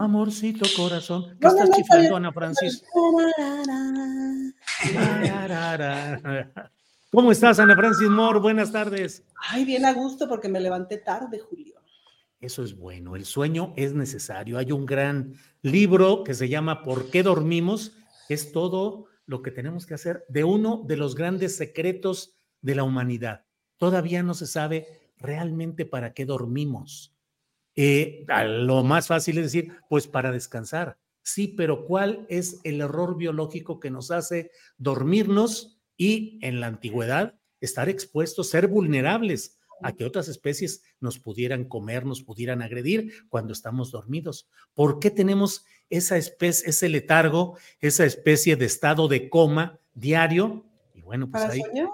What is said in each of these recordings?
Amorcito corazón, ¿qué estás chiflando, Ana Francis? ¿Cómo estás, Ana Francis Moore? Buenas tardes. Ay, bien a gusto porque me levanté tarde, Julio. Eso es bueno, el sueño es necesario. Hay un gran libro que se llama ¿Por qué dormimos? Es todo lo que tenemos que hacer de uno de los grandes secretos de la humanidad. Todavía no se sabe realmente para qué dormimos. Eh, lo más fácil es decir, pues para descansar. Sí, pero ¿cuál es el error biológico que nos hace dormirnos y en la antigüedad estar expuestos, ser vulnerables a que otras especies nos pudieran comer, nos pudieran agredir cuando estamos dormidos? ¿Por qué tenemos esa especie, ese letargo, esa especie de estado de coma diario? Y bueno, pues ¿Para ahí soñar?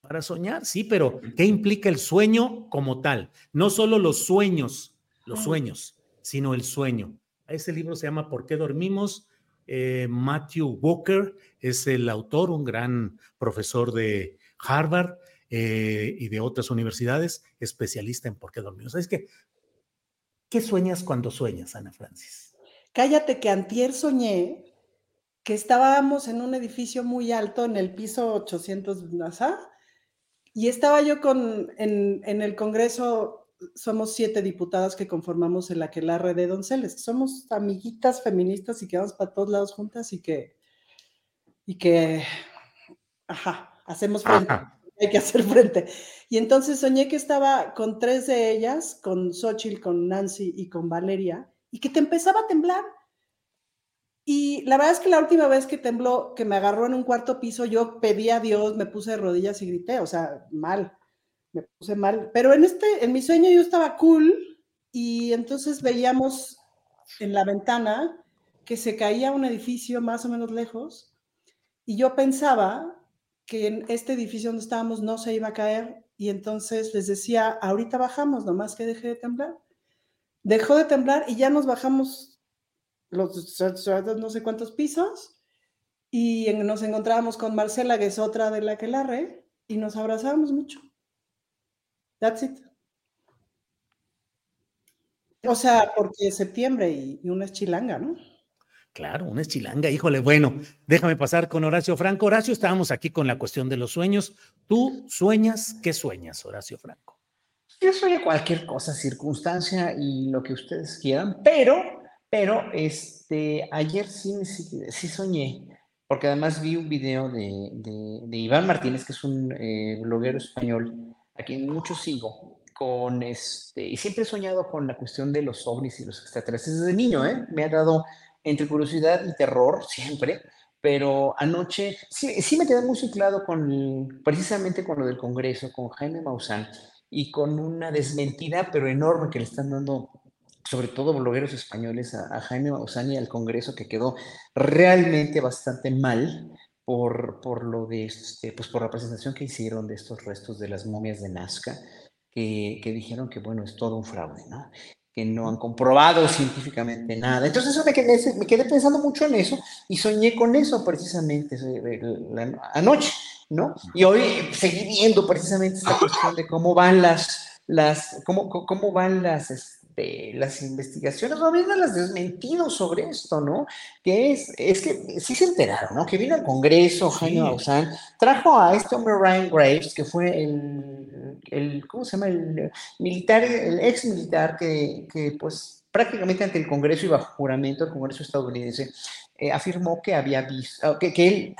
Para soñar, sí, pero ¿qué implica el sueño como tal? No solo los sueños, los sueños, sino el sueño. Ese libro se llama ¿Por qué dormimos? Eh, Matthew Walker es el autor, un gran profesor de Harvard eh, y de otras universidades, especialista en por qué dormimos. Es que, ¿qué sueñas cuando sueñas, Ana Francis? Cállate que antier soñé que estábamos en un edificio muy alto, en el piso 800 NASA, y estaba yo con, en, en el Congreso, somos siete diputadas que conformamos el Aquelarre de Donceles, somos amiguitas feministas y que vamos para todos lados juntas y que, y que, ajá, hacemos frente, Ajá. hay que hacer frente. Y entonces soñé que estaba con tres de ellas, con Xochitl, con Nancy y con Valeria, y que te empezaba a temblar. Y la verdad es que la última vez que tembló, que me agarró en un cuarto piso, yo pedí a Dios, me puse de rodillas y grité, o sea, mal, me puse mal. Pero en este, en mi sueño yo estaba cool y entonces veíamos en la ventana que se caía un edificio más o menos lejos y yo pensaba que en este edificio donde estábamos no se iba a caer y entonces les decía, ahorita bajamos, nomás que deje de temblar. Dejó de temblar y ya nos bajamos los no sé cuántos pisos y en- nos encontrábamos con Marcela, que es otra de la que la re, y nos abrazábamos mucho. That's it. O sea, porque es septiembre y, y una es chilanga, ¿no? Claro, una es chilanga, híjole. Bueno, déjame pasar con Horacio Franco. Horacio, estábamos aquí con la cuestión de los sueños. ¿Tú sueñas? ¿Qué sueñas, Horacio Franco? Yo soy cualquier cosa, circunstancia y lo que ustedes quieran, pero, pero, este, ayer sí, sí, soñé, porque además vi un video de, de- Iván Martínez, que es un eh, bloguero español, a quien mucho sigo, con este, y siempre he soñado con la cuestión de los ovnis y los extraterrestres desde niño, ¿eh? Me ha dado entre curiosidad y terror siempre, pero anoche sí, sí me quedé muy ciclado con, precisamente con lo del Congreso, con Jaime Maussan y con una desmentida, pero enorme, que le están dando, sobre todo blogueros españoles, a, a Jaime Maussan y al Congreso, que quedó realmente bastante mal por, por lo de, este, pues por la presentación que hicieron de estos restos de las momias de Nazca, que, que dijeron que, bueno, es todo un fraude, ¿no? que no han comprobado científicamente nada. Entonces eso me quedé, me quedé pensando mucho en eso y soñé con eso precisamente eh, la- anoche, ¿no? Y hoy seguí viendo precisamente esta cuestión de cómo van las, las cómo, cómo cómo van las, las investigaciones, o bien las desmentido sobre esto, ¿no? Que es, es que sí se enteraron, ¿no? Que vino al Congreso, Jaime Maussan, trajo a este hombre Ryan Graves, que fue el, el ¿cómo se llama? El militar, el ex militar que, que pues prácticamente ante el Congreso y bajo juramento del Congreso estadounidense, eh, afirmó que había visto, que, que él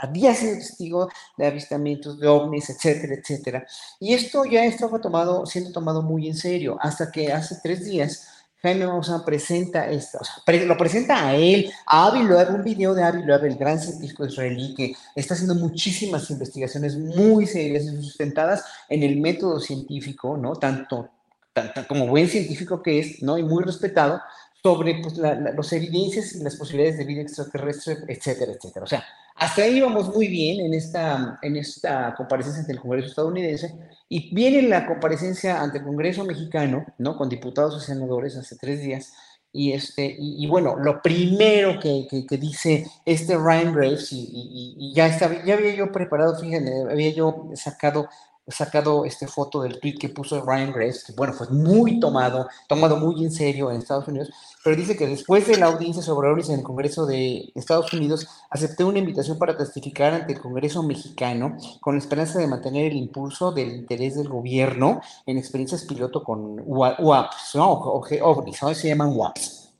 había sido testigo de avistamientos de ovnis, etcétera, etcétera. Y esto ya estaba tomado, siendo tomado muy en serio, hasta que hace tres días Jaime Maussan presenta esto, o sea, lo presenta a él, a Avi Loeb, un video de Avi Loeb, el gran científico israelí que está haciendo muchísimas investigaciones muy serias y sustentadas en el método científico, ¿no? Tanto, tanto como buen científico que es, ¿no? Y muy respetado sobre pues, las evidencias y las posibilidades de vida extraterrestre, etcétera, etcétera. O sea, hasta ahí íbamos muy bien en esta, en esta comparecencia ante el Congreso estadounidense y viene la comparecencia ante el Congreso mexicano, ¿no? Con diputados y senadores hace tres días. Y, este, y, bueno, lo primero que, que, dice este Ryan Graves, y, y, ya, estaba, ya había yo preparado, fíjense, había yo sacado sacado esta foto del tweet que puso Ryan Graves, que bueno, fue muy tomado, tomado muy en serio en Estados Unidos, pero dice que después de la audiencia sobre ovnis en el Congreso de Estados Unidos, acepté una invitación para testificar ante el Congreso mexicano con la esperanza de mantener el impulso del interés del gobierno en experiencias piloto con UAPs, ¿no? O, ovnis, ¿no? se llaman UAPs.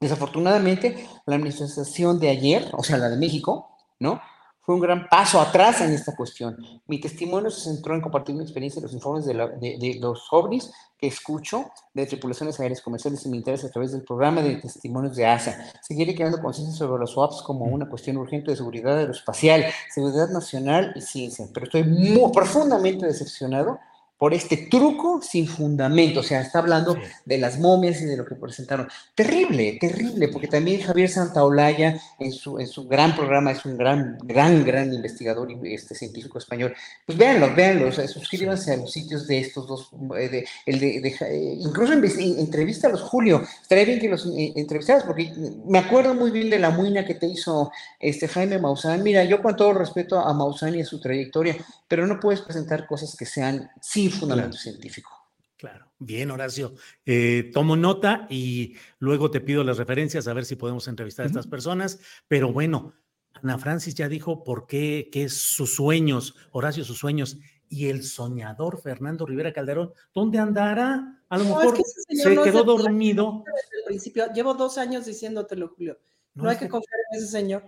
Desafortunadamente, la manifestación de ayer, o sea, la de México, ¿no? Fue un gran paso atrás en esta cuestión. Mi testimonio se centró en compartir mi experiencia de los informes de, de, los ovnis que escucho de tripulaciones aéreas comerciales y militares a través del programa de testimonios de ASA. Seguiré creando conciencia sobre los swaps como una cuestión urgente de seguridad aeroespacial, seguridad nacional y ciencia, pero estoy muy profundamente decepcionado por este truco sin fundamento. O sea, está hablando de las momias y de lo que presentaron. Terrible, terrible, porque también Javier Santaolalla, en su, en su gran programa, es un gran, gran, gran investigador y este, científico español. Pues véanlo, véanlo, suscríbanse a los sitios de estos dos, eh, de, el de, eh, incluso entrevista a los Julio. Estaría bien que los eh, entrevistaras, porque me acuerdo muy bien de la muina que te hizo este Jaime Maussan. Mira, yo con todo respeto a Maussan y a su trayectoria, pero no puedes presentar cosas que sean sin fundamento científico. Claro, bien, Horacio. Eh, tomo nota y luego te pido las referencias a ver si podemos entrevistar a estas personas. Pero bueno, Ana Francis ya dijo por qué, qué es sus sueños, Horacio, sus sueños. Y el soñador Fernando Rivera Calderón, ¿dónde andará? A lo mejor se quedó dormido. Desde el principio, llevo dos años diciéndotelo, Julio. No, hay que confiar en ese señor.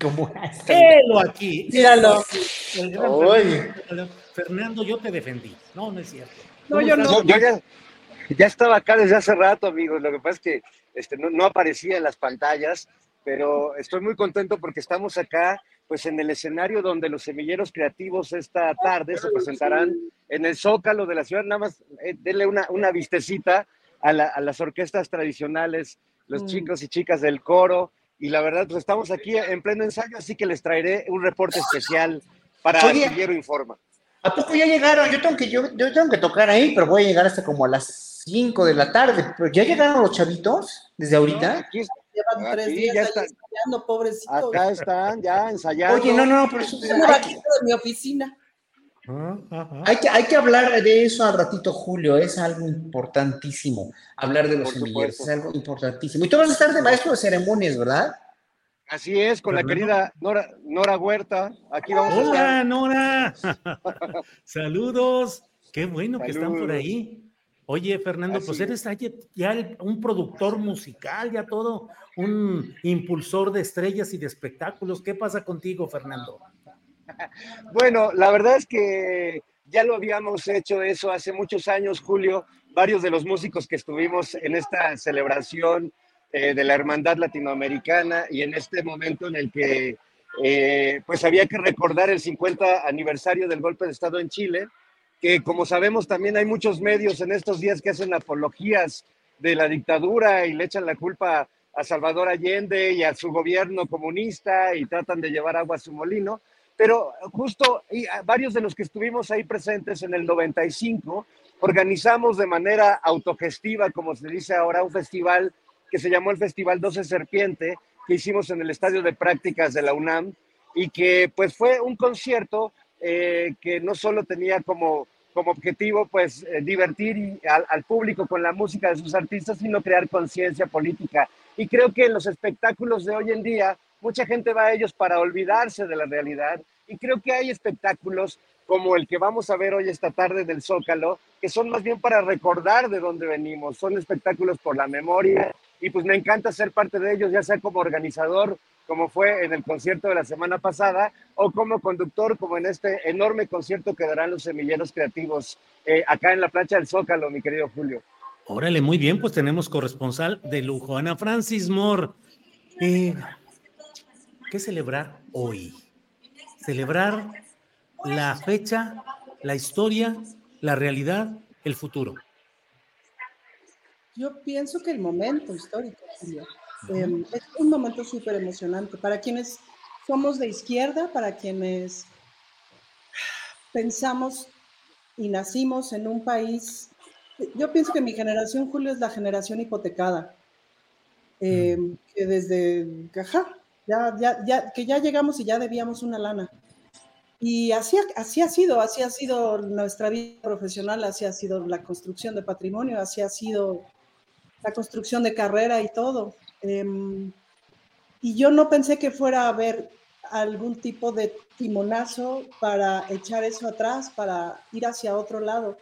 ¿Cómo Helo aquí. Míralo. Fernando, yo te defendí. No, no es cierto. No, yo no. Yo, ya, estaba acá desde hace rato, amigos. Lo que pasa es que este, no, aparecía en las pantallas, pero estoy muy contento porque estamos acá, pues en el escenario donde los semilleros creativos esta tarde se presentarán en el Zócalo de la ciudad. Nada más eh, denle una, una vistecita a, las orquestas tradicionales, los mm. chicos y chicas del coro. Y la verdad, pues estamos aquí en pleno ensayo, así que les traeré un reporte especial para Semillero Informa. ¿A poco ya llegaron? Yo tengo que, yo, tengo que tocar ahí, pero voy a llegar hasta como a las 5 de la tarde. ¿Pero ya llegaron los chavitos desde ahorita? aquí, Llevan tres días ya están, ensayando, pobrecitos. Acá están ya ensayando. Oye, no, no, pero eso es aquí de mi oficina. Hay que, hay que hablar de eso al ratito, Julio. Es algo importantísimo. Hablar de los semilleros es algo importantísimo. Y tú vas a estar de maestro de ceremonias, ¿verdad? Así es, con la querida Nora, Nora Huerta. Aquí vamos Hola, a estar. Nora. Saludos. Qué bueno que están por ahí. Oye, Fernando, pues eres ya un productor musical, ya todo, un impulsor de estrellas y de espectáculos. ¿Qué pasa contigo, Fernando? Bueno, la verdad es que ya lo habíamos hecho eso hace muchos años, Julio. Varios de los músicos que estuvimos en esta celebración eh, de la Hermandad Latinoamericana y en este momento en el que eh, pues había que recordar el 50 aniversario del golpe de Estado en Chile, que como sabemos también hay muchos medios en estos días que hacen apologías de la dictadura y le echan la culpa a Salvador Allende y a su gobierno comunista y tratan de llevar agua a su molino. Pero justo y varios de los que estuvimos ahí presentes en el 95 organizamos de manera autogestiva, como se dice ahora, un festival que se llamó el Festival 12 Serpiente, que hicimos en el Estadio de Prácticas de la UNAM y que pues fue un concierto eh, que no solo tenía como como objetivo pues eh, divertir al, al, público con la música de sus artistas, sino crear conciencia política. Y creo que en los espectáculos de hoy en día, mucha gente va a ellos para olvidarse de la realidad y creo que hay espectáculos como el que vamos a ver hoy esta tarde del Zócalo, que son más bien para recordar de dónde venimos, son espectáculos por la memoria y pues me encanta ser parte de ellos, ya sea como organizador, como fue en el concierto de la semana pasada, o como conductor, como en este enorme concierto que darán los semilleros creativos eh, acá en la plancha del Zócalo, mi querido Julio. Órale, muy bien, pues tenemos corresponsal de lujo, Ana Francis Moore. Eh, ¿Qué celebrar hoy? Celebrar la fecha, la historia, la realidad, el futuro. Yo pienso que el momento histórico, em, es un momento súper emocionante para quienes somos de izquierda, para quienes pensamos y nacimos en un país. Yo pienso que mi generación, Julio, es la generación hipotecada, em, que desde, ajá, ya, ya, ya, que ya llegamos y ya debíamos una lana. Y así, así ha sido, así ha sido nuestra vida profesional, así ha sido la construcción de patrimonio, así ha sido la construcción de carrera y todo. Em, y yo no pensé que fuera a haber algún tipo de timonazo para echar eso atrás, para ir hacia otro lado.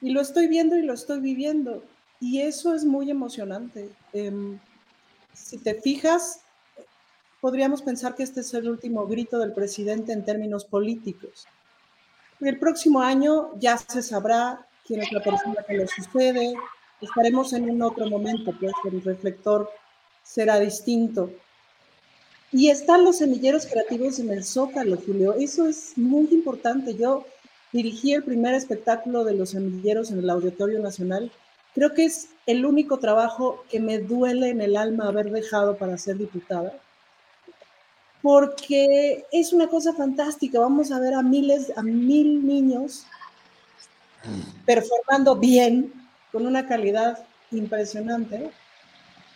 Y lo estoy viendo y lo estoy viviendo. Y eso es muy emocionante. Em, si te fijas, podríamos pensar que este es el último grito del presidente en términos políticos. El próximo año ya se sabrá quién es la persona que lo sucede, estaremos en un otro momento, pues el reflector será distinto. Y están los semilleros creativos en el Zócalo, Julio. Eso es muy importante. Yo dirigí el primer espectáculo de los semilleros en el Auditorio Nacional. Creo que es el único trabajo que me duele en el alma haber dejado para ser diputada porque es una cosa fantástica. Vamos a ver a miles, a mil niños performando bien, con una calidad impresionante.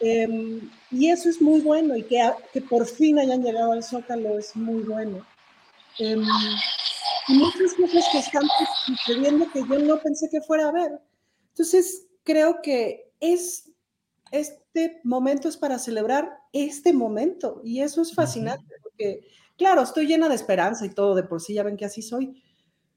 Em, y eso es muy bueno, y que, que, por fin hayan llegado al Zócalo es muy bueno. Eh, y muchas cosas que están sucediendo que yo no pensé que fuera a ver. Entonces, creo que es, este momento es para celebrar este momento, y eso es fascinante claro, estoy llena de esperanza y todo, de por sí ya ven que así soy,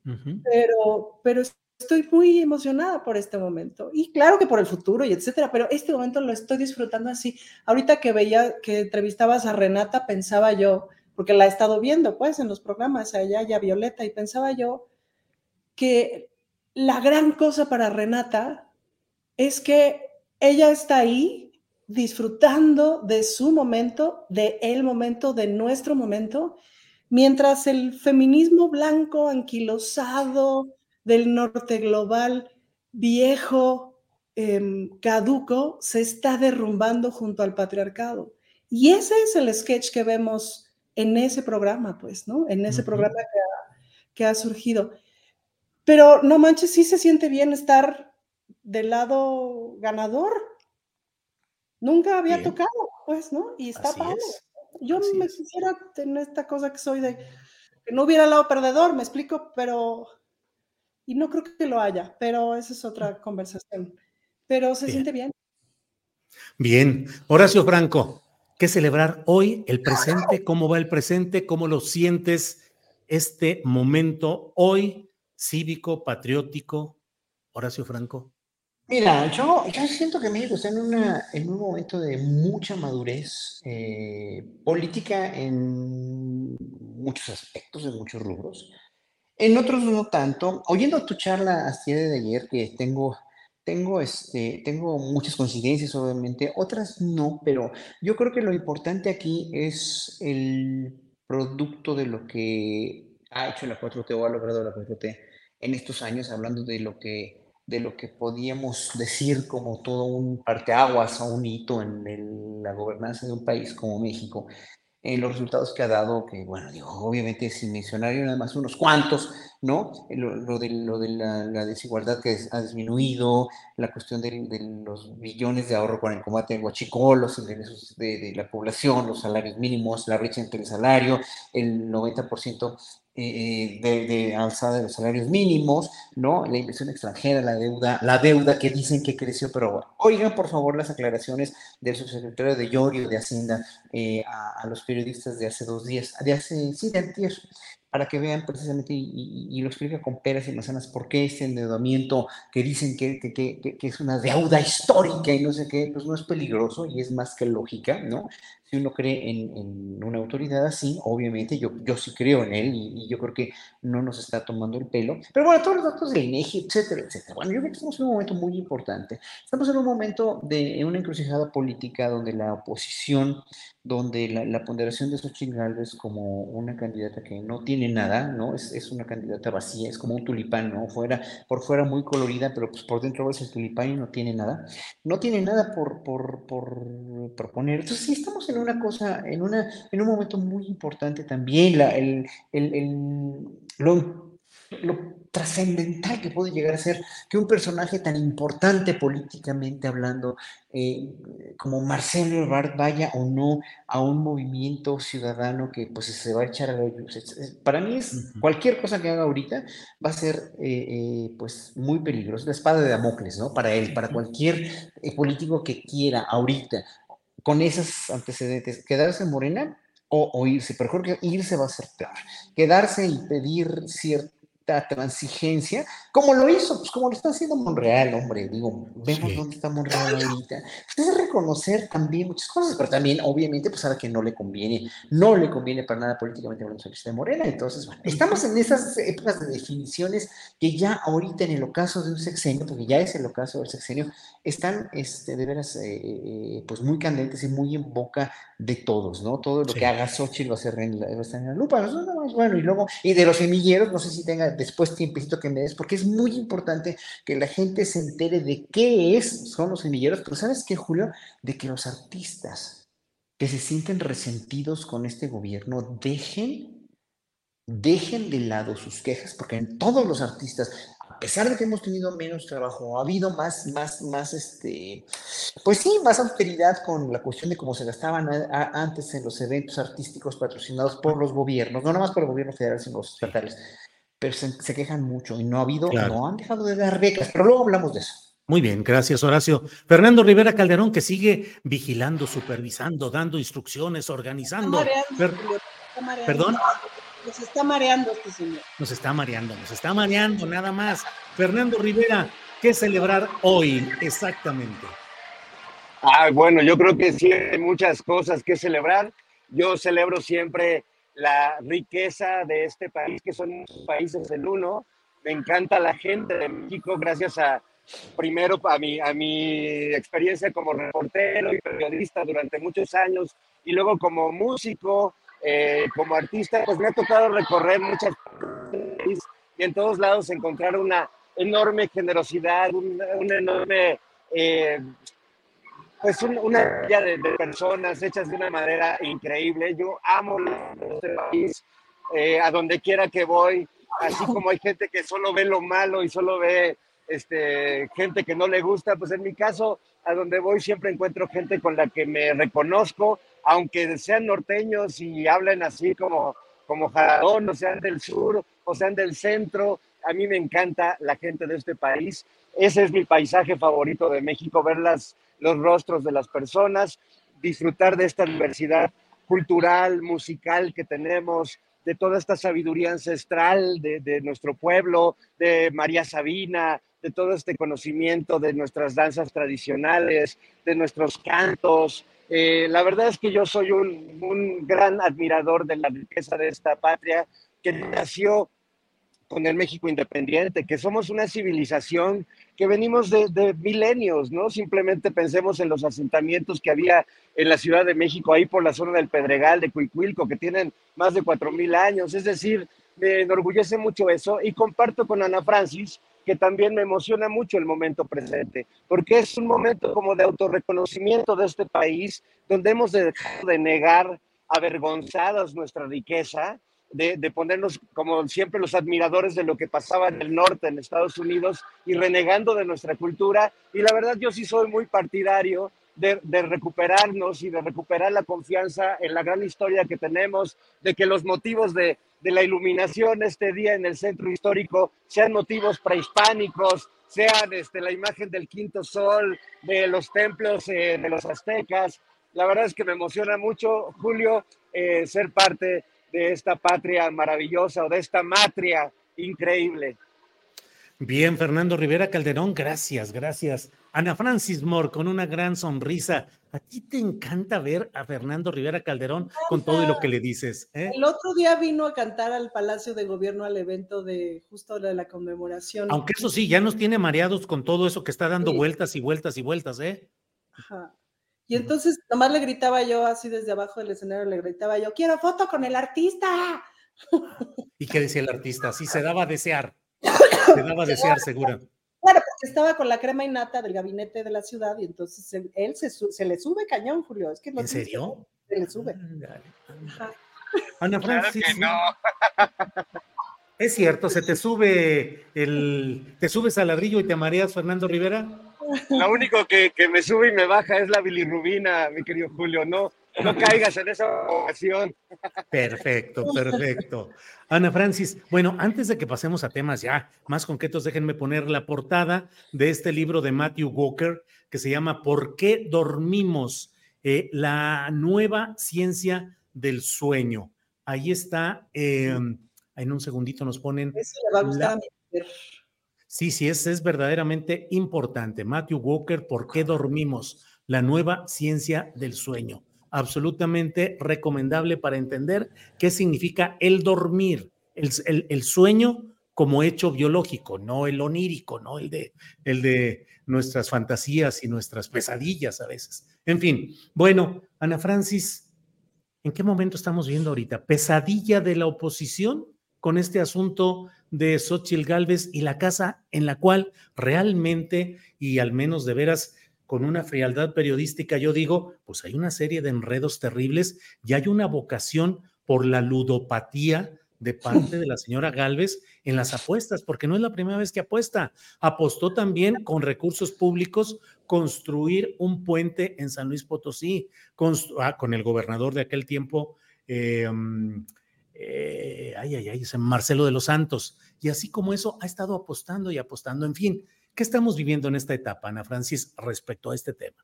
pero, pero estoy muy emocionada por este momento y claro que por el futuro y etcétera, pero este momento lo estoy disfrutando así. Ahorita que veía que entrevistabas a Renata, pensaba yo, porque la he estado viendo pues en los programas allá ya Violeta y pensaba yo que la gran cosa para Renata es que ella está ahí disfrutando de su momento, de el momento, de nuestro momento, mientras el feminismo blanco, anquilosado del norte global, viejo, em, caduco, se está derrumbando junto al patriarcado. Y ese es el sketch que vemos en ese programa, pues, ¿no? En ese programa que ha, que ha surgido. Pero no manches, sí se siente bien estar del lado ganador, Nunca había tocado, pues, ¿no? Y está padre. Yo me quisiera tener esta cosa que soy de que no hubiera lado perdedor, me explico, pero y no creo que lo haya, pero esa es otra conversación. Pero se siente bien. Bien, Horacio Franco, ¿qué celebrar hoy? El presente, ¿cómo va el presente? ¿Cómo lo sientes este momento hoy cívico, patriótico? Horacio Franco. Mira, yo, yo siento que México está en, una, en un momento de mucha madurez eh, política en muchos aspectos, en muchos rubros. En otros no tanto. Oyendo tu charla hasta de ayer, que tengo, tengo, este, tengo muchas coincidencias, obviamente, otras no, pero yo creo que lo importante aquí es el producto de lo que ha hecho la 4T o ha logrado la 4T en estos años, hablando de lo que de lo que podíamos decir como todo un parteaguas o un hito en la gobernanza de un país como México, en los resultados que ha dado, que bueno, digo, obviamente sin mencionar nada más unos cuantos, ¿no? Lo, de, lo de la, desigualdad que ha disminuido, la cuestión de, los billones de ahorro con el combate al huachicol, los ingresos de, la población, los salarios mínimos, la brecha entre el salario, el 90% eh, de, de, alzada de los salarios mínimos, ¿no? La inversión extranjera, la deuda, la deuda que dicen que creció, pero oigan por favor las aclaraciones del subsecretario de Llorio de Hacienda eh, a, los periodistas de hace dos días, de hace, sí, de antes, para que vean precisamente y, lo explica con peras y manzanas por qué este endeudamiento que dicen que, que, que, es una deuda histórica y no sé qué, pues no es peligroso y es más que lógica, ¿no? Si uno cree en, una autoridad así, obviamente yo, yo sí creo en él y, yo creo que no nos está tomando el pelo. Pero bueno, todos los datos del INEGI, etcétera, etcétera. Bueno, yo creo que estamos en un momento muy importante. Estamos en un momento de una encrucijada política donde la oposición donde la, ponderación de Xochitl Gálvez como una candidata que no tiene nada, ¿no? Es, es, una candidata vacía, es como un tulipán, ¿no? Fuera, por fuera muy colorida, pero pues por dentro es el tulipán y no tiene nada. No tiene nada por, por, por proponer. Entonces sí estamos en una cosa, en, una, en un momento muy importante también, la, el, el, el lo, lo trascendental que puede llegar a ser que un personaje tan importante políticamente hablando eh, como Marcelo Ebrard vaya o no a un movimiento ciudadano que pues se va a echar a la Para mí es cualquier cosa que haga ahorita va a ser eh, eh, pues muy peligroso, la espada de Damocles, ¿no? Para él, para cualquier político que quiera ahorita con esos antecedentes, quedarse en Morena o, irse, pero creo que irse va a ser peor. Quedarse y pedir cierto transigencia, como lo hizo, pues como lo está haciendo Monreal, hombre, digo, vemos dónde está Monreal ahorita. Pues, es reconocer también muchas cosas, pero también, obviamente, pues sabe que no le conviene, no le conviene para nada políticamente hablando de Morena, entonces, bueno, estamos en esas épocas de definiciones que ya ahorita en el ocaso de un sexenio, porque ya es el ocaso del sexenio, están, este, de veras, eh, eh, pues muy candentes y muy en boca de todos, ¿no? Todo lo que haga Xochitl va a ser en la, va a estar en la lupa, bueno, y luego, y de los semilleros, no sé si tenga después tiempecito que me des, porque es muy importante que la gente se entere de qué es, son los semilleros, pero ¿sabes qué, Julio? De que los artistas que se sienten resentidos con este gobierno dejen, dejen de lado sus quejas, porque en todos los artistas, a pesar de que hemos tenido menos trabajo, ha habido más, más, más, este, pues sí, más austeridad con la cuestión de cómo se gastaban antes en los eventos artísticos patrocinados por los gobiernos, no nada más por el gobierno federal, sino los estatales pero se, quejan mucho y no ha habido, no han dejado de dar becas, pero luego hablamos de eso. Muy bien, gracias Horacio. Fernando Rivera Calderón, que sigue vigilando, supervisando, dando instrucciones, organizando. Perdón. Nos está mareando este señor. Nos está mareando, nos está mareando, nada más. Fernando Rivera, ¿qué celebrar hoy exactamente? Ah, bueno, yo creo que sí hay muchas cosas que celebrar. Yo celebro siempre la riqueza de este país, que son países del uno. Me encanta la gente de México, gracias a, primero, a mi, a mi experiencia como reportero y periodista durante muchos años, y luego como músico, eh, como artista, pues me ha tocado recorrer muchas y en todos lados encontrar una enorme generosidad, una, enorme eh, pues una vida de, personas hechas de una manera increíble. Yo amo este país, eh, a donde quiera que voy, así como hay gente que solo ve lo malo y solo ve este, gente que no le gusta, pues en mi caso, a donde voy siempre encuentro gente con la que me reconozco, aunque sean norteños y hablen así como, como Jaradón, o sean del sur, o sean del centro, a mí me encanta la gente de este país. Ese es mi paisaje favorito de México, ver las, los rostros de las personas, disfrutar de esta diversidad cultural, musical que tenemos, de toda esta sabiduría ancestral de, nuestro pueblo, de María Sabina, de todo este conocimiento de nuestras danzas tradicionales, de nuestros cantos. Eh, la verdad es que yo soy un, un gran admirador de la riqueza de esta patria que nació con el México independiente, que somos una civilización que venimos de, milenios, ¿no? Simplemente pensemos en los asentamientos que había en la Ciudad de México, ahí por la zona del Pedregal, de Cuicuilco, que tienen más de cuatro mil años. Es decir, me enorgullece mucho eso y comparto con Ana Francis que también me emociona mucho el momento presente, porque es un momento como de autorreconocimiento de este país, donde hemos dejado de negar avergonzadas nuestra riqueza de, de, ponernos como siempre los admiradores de lo que pasaba en el norte, en Estados Unidos, y renegando de nuestra cultura. Y la verdad yo sí soy muy partidario de, recuperarnos y de recuperar la confianza en la gran historia que tenemos, de que los motivos de, de la iluminación este día en el centro histórico sean motivos prehispánicos, sean este, la imagen del quinto sol, de los templos eh, de los aztecas. La verdad es que me emociona mucho, Julio, eh, ser parte de esta patria maravillosa o de esta matria increíble. Bien, Fernando Rivera Calderón, gracias, gracias. Ana Francis Moore, con una gran sonrisa. A ti te encanta ver a Fernando Rivera Calderón con todo lo que le dices. ¿eh? El otro día vino a cantar al Palacio de Gobierno al evento de justo de la conmemoración. Aunque eso sí, ya nos tiene mareados con todo eso que está dando sí. vueltas y vueltas y vueltas, ¿eh? Ajá. Y entonces nomás le gritaba yo así desde abajo del escenario, le gritaba yo, quiero foto con el artista. ¿Y qué decía el artista? Sí, se daba a desear. Se daba a desear, seguro. Claro, porque estaba con la crema innata del gabinete de la ciudad y entonces él, él se, se, le sube cañón, Julio. Es que ¿En serio? Se le sube. Ajá. Ana Francis. Claro no. Es cierto, se te sube el. ¿Te subes al ladrillo y te mareas, Fernando Rivera? Lo único que, que me sube y me baja es la bilirrubina, mi querido Julio. No, no caigas en esa ocasión. Perfecto, perfecto. Ana Francis, bueno, antes de que pasemos a temas ya más concretos, déjenme poner la portada de este libro de Matthew Walker que se llama ¿Por qué dormimos? Eh, la nueva ciencia del sueño. Ahí está, eh, en un segundito nos ponen. Eso le va a gustar la... a Sí, sí, es, es verdaderamente importante. Matthew Walker, ¿por qué dormimos? La nueva ciencia del sueño absolutamente recomendable para entender qué significa el dormir, el, el, el, sueño como hecho biológico, no el onírico, no el de, el de nuestras fantasías y nuestras pesadillas a veces. En fin, bueno, Ana Francis, ¿en qué momento estamos viendo ahorita? ¿Pesadilla de la oposición con este asunto de Xochitl Galvez y la casa en la cual realmente, y al menos de veras, con una frialdad periodística, yo digo, pues hay una serie de enredos terribles y hay una vocación por la ludopatía de parte de la señora Galvez en las apuestas, porque no es la primera vez que apuesta. Apostó también con recursos públicos construir un puente en San Luis Potosí, con, ah, con el gobernador de aquel tiempo, eh, eh, ay, ay, ay, Marcelo de los Santos. Y así como eso, ha estado apostando y apostando, en fin. ¿Qué estamos viviendo en esta etapa, Ana Francis, respecto a este tema?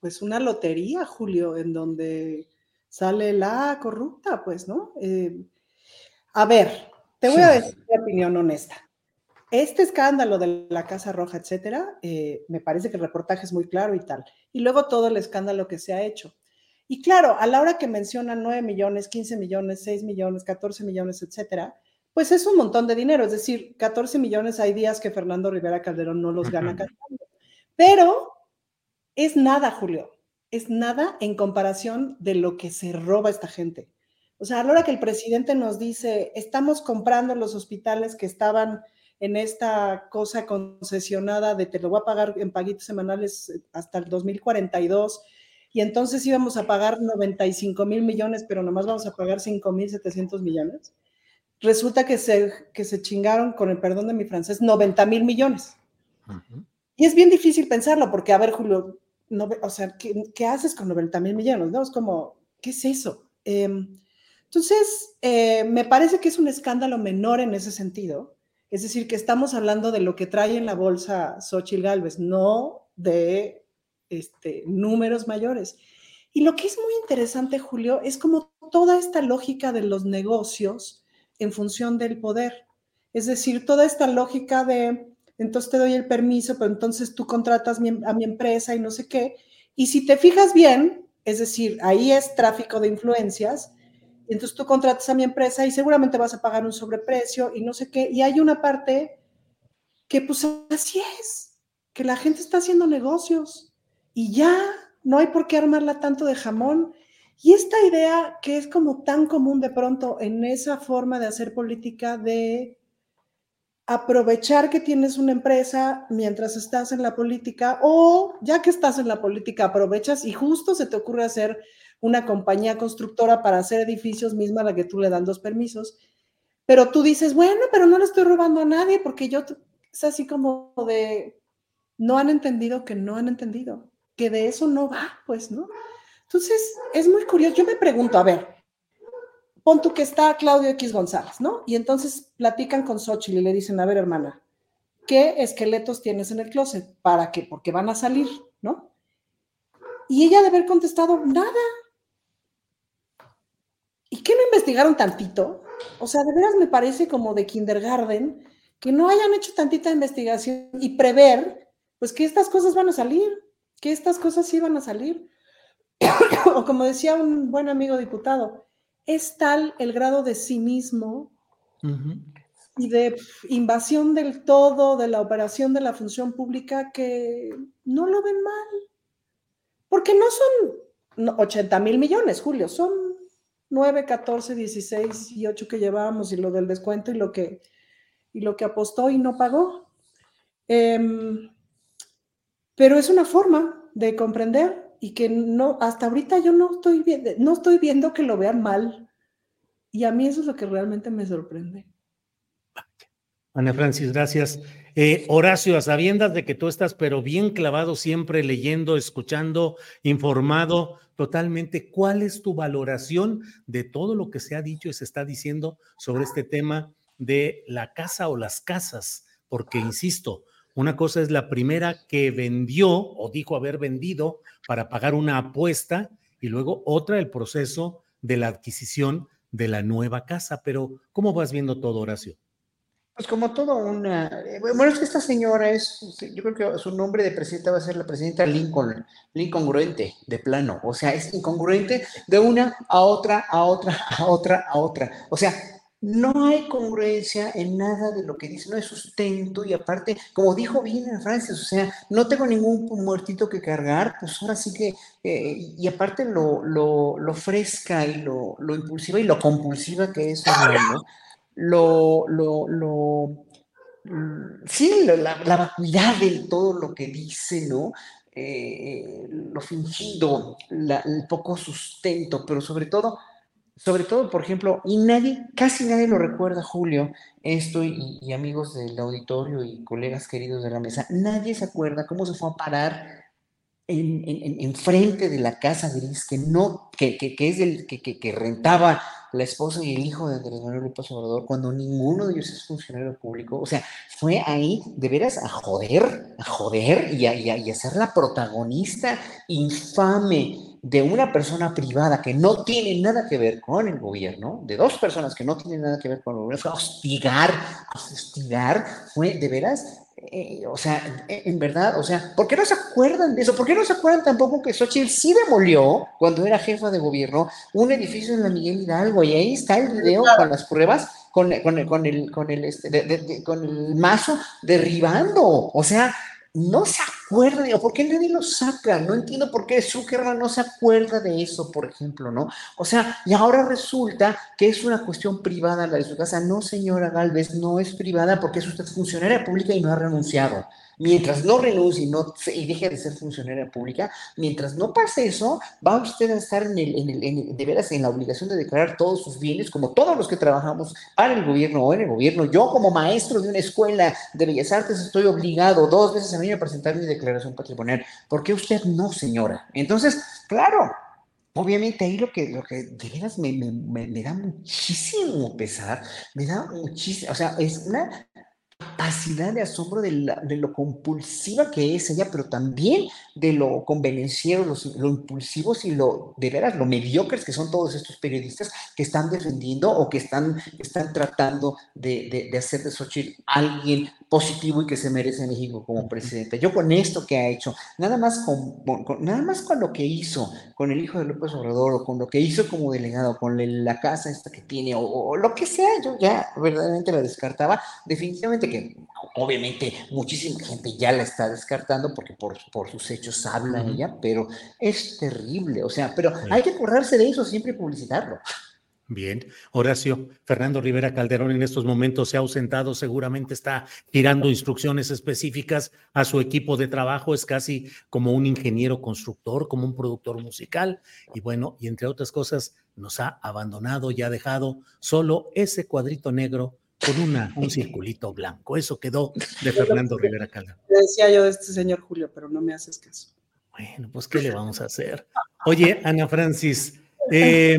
Pues una lotería, Julio, en donde sale la corrupta, pues, ¿no? Eh, a ver, te voy sí. a decir mi opinión honesta. Este escándalo de la Casa Roja, etcétera, eh, me parece que el reportaje es muy claro y tal. Y luego todo el escándalo que se ha hecho. Y claro, a la hora que mencionan 9 millones, 15 millones, 6 millones, 14 millones, etcétera, pues es un montón de dinero, es decir, 14 millones hay días que Fernando Rivera Calderón no los gana cantando. Pero es nada, Julio, es nada en comparación de lo que se roba esta gente. O sea, a la hora que el presidente nos dice, estamos comprando los hospitales que estaban en esta cosa concesionada de te lo voy a pagar en paguitos semanales hasta el 2042, y entonces íbamos a pagar 95 mil millones, pero nomás vamos a pagar 5 mil 700 millones resulta que se, que se chingaron, con el perdón de mi francés, 90 mil millones. Uh -huh. Y es bien difícil pensarlo, porque, a ver, Julio, no, o sea, ¿qué, ¿qué, haces con 90 mil millones? ¿no? Es como, ¿qué es eso? Eh, entonces, eh, me parece que es un escándalo menor en ese sentido. Es decir, que estamos hablando de lo que trae en la bolsa Xochitl Galvez, no de este, números mayores. Y lo que es muy interesante, Julio, es como toda esta lógica de los negocios, en función del poder. Es decir, toda esta lógica de, entonces te doy el permiso, pero entonces tú contratas a mi empresa y no sé qué. Y si te fijas bien, es decir, ahí es tráfico de influencias, entonces tú contratas a mi empresa y seguramente vas a pagar un sobreprecio y no sé qué. Y hay una parte que pues así es, que la gente está haciendo negocios y ya no hay por qué armarla tanto de jamón. Y esta idea que es como tan común de pronto en esa forma de hacer política de aprovechar que tienes una empresa mientras estás en la política o ya que estás en la política aprovechas y justo se te ocurre hacer una compañía constructora para hacer edificios misma a la que tú le dan dos permisos, pero tú dices, bueno, pero no le estoy robando a nadie porque yo es así como de, no han entendido que no han entendido, de eso no va, pues, ¿no? Entonces, es muy curioso. Yo me pregunto, a ver, pon tú que está Claudio X González, ¿no? Y entonces platican con Xochitl y le dicen, a ver, hermana, ¿qué esqueletos tienes en el closet? ¿Para qué? Porque van a salir, ¿no? Y ella de haber contestado, nada. ¿Y qué no investigaron tantito? O sea, de veras me parece como de kindergarten que no hayan hecho tantita investigación y prever, pues que estas cosas van a salir, que estas cosas van a salir. o como decía un buen amigo diputado, es tal el grado de cinismo y de invasión del todo de la operación de la función pública que no lo ven mal. Porque no son 80 mil millones, Julio, son 9, 14, 16 y 8 que llevábamos y lo del descuento y lo que, y lo que apostó y no pagó. Em, pero es una forma de comprender y que no, hasta ahorita yo no estoy, no estoy viendo que lo vean mal. Y a mí eso es lo que realmente me sorprende. Ana Francis, gracias. Eh, Horacio, a sabiendas de que tú estás, pero bien clavado siempre leyendo, escuchando, informado totalmente, ¿cuál es tu valoración de todo lo que se ha dicho y se está diciendo sobre este tema de la casa o las casas? Porque, insisto, una cosa es la primera que vendió o dijo haber vendido para pagar una apuesta y luego otra el proceso de la adquisición de la nueva casa. Pero, ¿cómo vas viendo todo, Horacio? Pues como todo una... Eh, bueno, es que esta señora es, yo creo que su nombre de presidenta va a ser la presidenta Lincoln, incongruente, de plano. O sea, es incongruente de una a otra, a otra, a otra, a otra. O sea, no hay congruencia en nada de lo que dice, no hay sustento y aparte, como dijo bien en Francis, o sea, no tengo ningún muertito que cargar, pues ahora sí que, eh, y aparte lo, lo, fresca y lo, lo, impulsiva y lo compulsiva que es lo, lo, lo, sí, la, la, vacuidad de todo lo que dice, ¿no? Eh, lo fingido, el poco sustento, pero sobre todo sobre todo, por ejemplo, y nadie, casi nadie lo recuerda, Julio, esto y, amigos del auditorio y colegas queridos de la mesa, nadie se acuerda cómo se fue a parar en, en, frente de la casa gris que no, que, que, que es el que, que, rentaba la esposa y el hijo de Andrés Manuel López Obrador cuando ninguno de ellos es funcionario público. O sea, fue ahí de veras a joder, a joder y a, y a, y a ser la protagonista infame de una persona privada que no tiene nada que ver con el gobierno, de dos personas que no tienen nada que ver con el gobierno, fue a hostigar, a hostigar, fue de veras, eh, o sea, en verdad, o sea, ¿por qué no se acuerdan de eso? ¿Por qué no se acuerdan tampoco que Xochitl sí demolió, cuando era jefa de gobierno, un edificio en la Miguel Hidalgo? Y ahí está el video con las pruebas, con, con, con el, con el, este, con el mazo derribando, o sea, no se ¿por qué nadie lo saca? No entiendo por qué Zuckerman no se acuerda de eso, por ejemplo, ¿no? O sea, y ahora resulta que es una cuestión privada la de su casa. No, señora Galvez, no es privada porque es usted funcionaria pública y no ha renunciado. Mientras no renuncie y, no, y deje de ser funcionaria pública, mientras no pase eso, va usted a estar en el, en el, de veras en la obligación de declarar todos sus bienes, como todos los que trabajamos para el gobierno o en el gobierno. Yo, como maestro de una escuela de Bellas Artes, estoy obligado dos veces al año a presentar mi declaración patrimonial. ¿Por qué usted no, señora? Entonces, claro, Obviamente ahí lo que, lo que de veras me, me, me, da muchísimo pesar, me da muchísimo, o sea, es una capacidad de asombro de, lo compulsiva que es ella, pero también de lo convenenciero, lo impulsivos y lo de veras, lo mediocres que son todos estos periodistas que están defendiendo o que están, están tratando de, de, hacer de Xochitl alguien positivo y que se merece México como presidente. Yo con esto que ha hecho, nada más con, nada más con lo que hizo con el hijo de López Obrador o con lo que hizo como delegado, con la casa esta que tiene o, o lo que sea, yo ya verdaderamente la descartaba. Definitivamente que obviamente muchísima gente ya la está descartando porque por, por sus hechos habla ella, pero es terrible, o sea, pero hay que acordarse de eso siempre y publicitarlo. Bien, Horacio, Fernando Rivera Calderón en estos momentos se ha ausentado, seguramente está tirando instrucciones específicas a su equipo de trabajo, es casi como un ingeniero constructor, como un productor musical, y bueno, y entre otras cosas, nos ha abandonado y ha dejado solo ese cuadrito negro con una, un circulito blanco. Eso quedó de Fernando Rivera Calderón. Decía yo de este señor Julio, pero no me haces caso. Bueno, pues, ¿qué le vamos a hacer? Oye, Ana Francis, eh,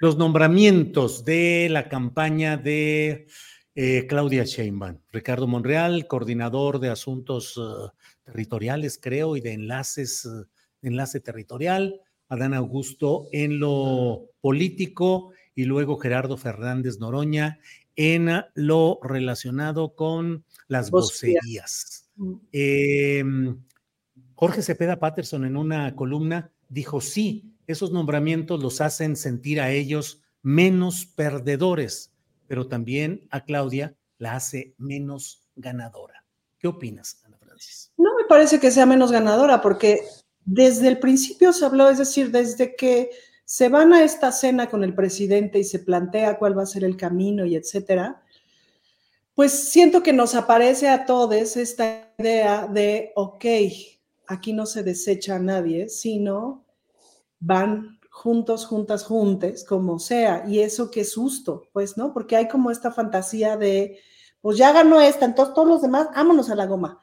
los nombramientos de la campaña de eh, Claudia Sheinbaum. Ricardo Monreal, coordinador de asuntos uh, territoriales, creo, y de enlaces, uh, enlace territorial. Adán Augusto en lo político y luego Gerardo Fernández Noroña en lo relacionado con las vocerías. Eh, Jorge Cepeda Patterson en una columna dijo, sí, esos nombramientos los hacen sentir a ellos menos perdedores, pero también a Claudia la hace menos ganadora. ¿Qué opinas, Ana Francis? No me parece que sea menos ganadora, porque desde el principio se habló, es decir, desde que se van a esta cena con el presidente y se plantea cuál va a ser el camino y etcétera, pues siento que nos aparece a todos esta idea de, ok, aquí no se desecha a nadie, sino van juntos, juntas, juntes, como sea. Y eso qué susto, pues, ¿no? Porque hay como esta fantasía de, pues ya ganó esta, entonces todos los demás, vámonos a la goma.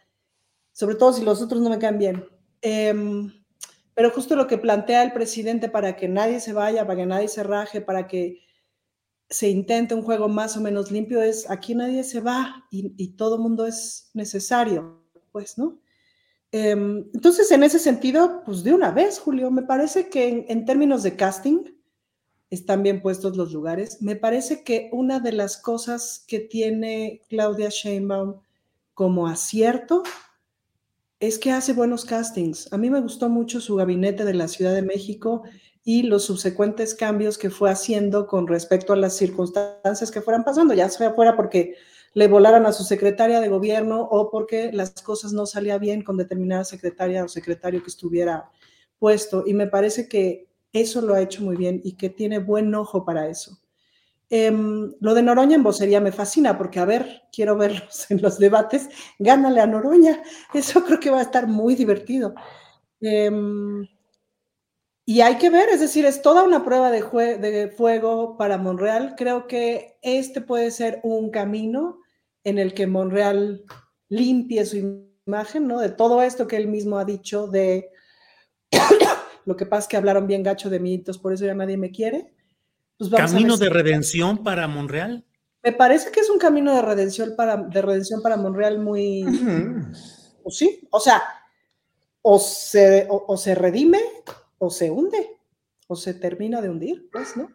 Sobre todo si los otros no me caen bien. Em, pero justo lo que plantea el presidente para que nadie se vaya, para que nadie se raje, para que se intente un juego más o menos limpio es aquí nadie se va y, y todo mundo es necesario, pues, ¿no? Em, entonces, en ese sentido, pues de una vez, Julio, me parece que en, términos de casting están bien puestos los lugares. Me parece que una de las cosas que tiene Claudia Sheinbaum como acierto es que hace buenos castings. A mí me gustó mucho su gabinete de la Ciudad de México y los subsecuentes cambios que fue haciendo con respecto a las circunstancias que fueran pasando, ya sea fuera porque le volaran a su secretaria de gobierno o porque las cosas no salían bien con determinada secretaria o secretario que estuviera puesto. Y me parece que eso lo ha hecho muy bien y que tiene buen ojo para eso. Em, lo de Noroña en vocería me fascina porque, a ver, quiero verlos en los debates. Gánale a Noroña. Eso creo que va a estar muy divertido. Em, y hay que ver, es decir, es toda una prueba de, fuego para Monreal. Creo que este puede ser un camino en el que Monreal limpie su imagen, ¿no? De todo esto que él mismo ha dicho de lo que pasa es que hablaron bien gacho de mí, por eso ya nadie me quiere. Pues ¿Camino de redención para Monreal? Me parece que es un camino de redención para, de redención para Monreal muy... Pues sí, o sea, o se, o se redime o se hunde, o se termina de hundir, pues, ¿no?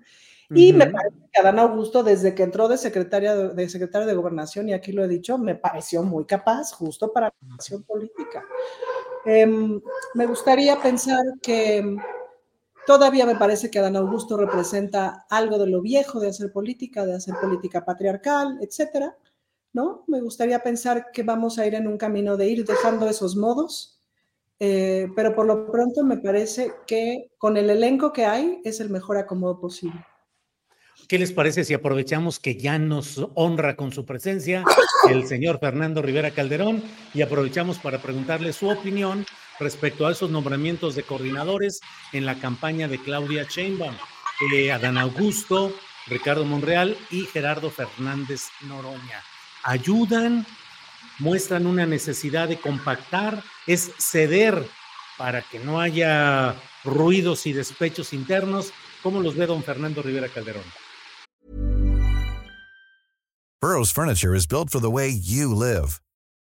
Y me parece que Adán Augusto, desde que entró de secretaria de, secretario de Gobernación, y aquí lo he dicho, me pareció muy capaz, justo para la acción política. Em, me gustaría pensar que todavía me parece que Adán Augusto representa algo de lo viejo de hacer política, de hacer política patriarcal, etcétera, ¿no? Me gustaría pensar que vamos a ir en un camino de ir dejando esos modos, eh, pero por lo pronto me parece que con el elenco que hay es el mejor acomodo posible. ¿Qué les parece si aprovechamos que ya nos honra con su presencia el señor Fernando Rivera Calderón y aprovechamos para preguntarle su opinión respecto a esos nombramientos de coordinadores en la campaña de Claudia Sheinbaum, eh, Adán Augusto, Ricardo Monreal y Gerardo Fernández Noroña? ¿Ayudan? ¿Muestran una necesidad de compactar? ¿Es ceder para que no haya ruidos y despechos internos? ¿Cómo los ve don Fernando Rivera Calderón? Burroughs Furniture is built for the way you live.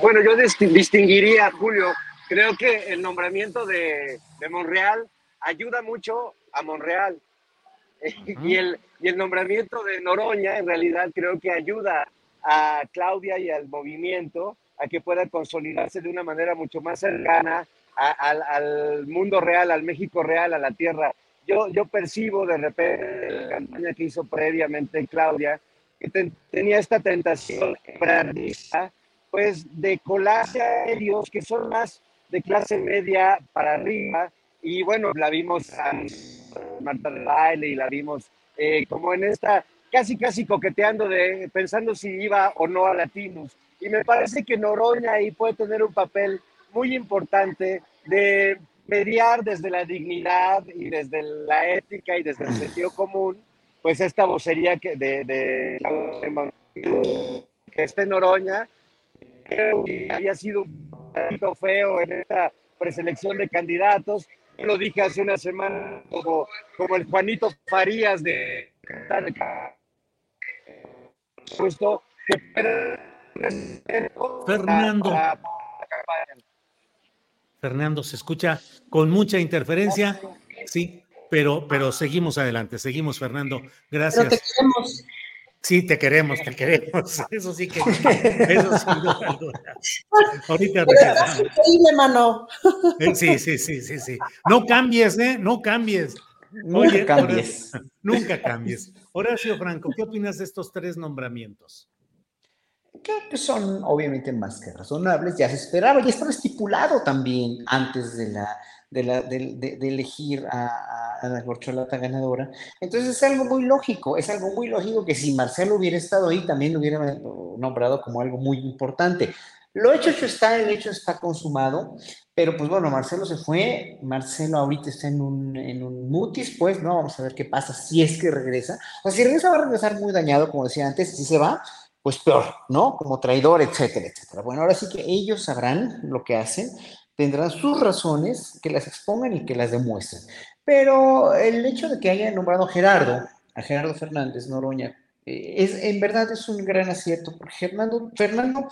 Bueno, yo distinguiría, Julio, creo que el nombramiento de, de Monreal ayuda mucho a Monreal. y, el, y el nombramiento de Noroña en realidad creo que ayuda a Claudia y al movimiento a que pueda consolidarse de una manera mucho más cercana al mundo real, al México real, a la tierra. Yo, yo percibo de repente la campaña que hizo previamente Claudia, que tenía esta tentación pues de colarse a ellos que son más de clase media para arriba, y bueno, la vimos a Marta de baile y la vimos eh, como en esta, casi casi coqueteando de, pensando si iba o no a Latinos. Y me parece que Noroña ahí puede tener un papel muy importante de mediar desde la dignidad y desde la ética y desde el sentido común, pues esta vocería que de, de que esté Noroña, creo que había sido un poquito feo en esta preselección de candidatos, lo dije hace una semana, como, como el Juanito Farías de justo Fernando. Fernando, se escucha con mucha interferencia, sí, pero, pero seguimos adelante, seguimos, Fernando. Gracias. Pero te queremos. Sí, te queremos, te queremos. Eso sí que. Eso sí, Ahorita increíble, mano. Eh, sí, sí, sí, sí, sí. No cambies, ¿eh? No cambies. Nunca cambies. nunca cambies. Horacio Franco, ¿qué opinas de estos tres nombramientos? Creo que son obviamente más que razonables, ya se esperaba, ya estaba estipulado también antes de la de, elegir a, la corcholata ganadora. Entonces es algo muy lógico, es algo muy lógico que si Marcelo hubiera estado ahí, también lo hubiera nombrado como algo muy importante. Lo hecho, hecho está, el hecho está consumado, pero pues bueno, Marcelo se fue, Marcelo ahorita está en un, en un mutis, pues, ¿no? Vamos a ver qué pasa si es que regresa. O sea, si regresa va a regresar muy dañado, como decía antes, si se va, pues peor, ¿no? Como traidor, etcétera, etcétera. Bueno, ahora sí que ellos sabrán lo que hacen tendrán sus razones que las expongan y que las demuestren. Pero el hecho de que haya nombrado a Gerardo, a Gerardo Fernández Noroña, eh, es, en verdad es un gran acierto, porque Fernando,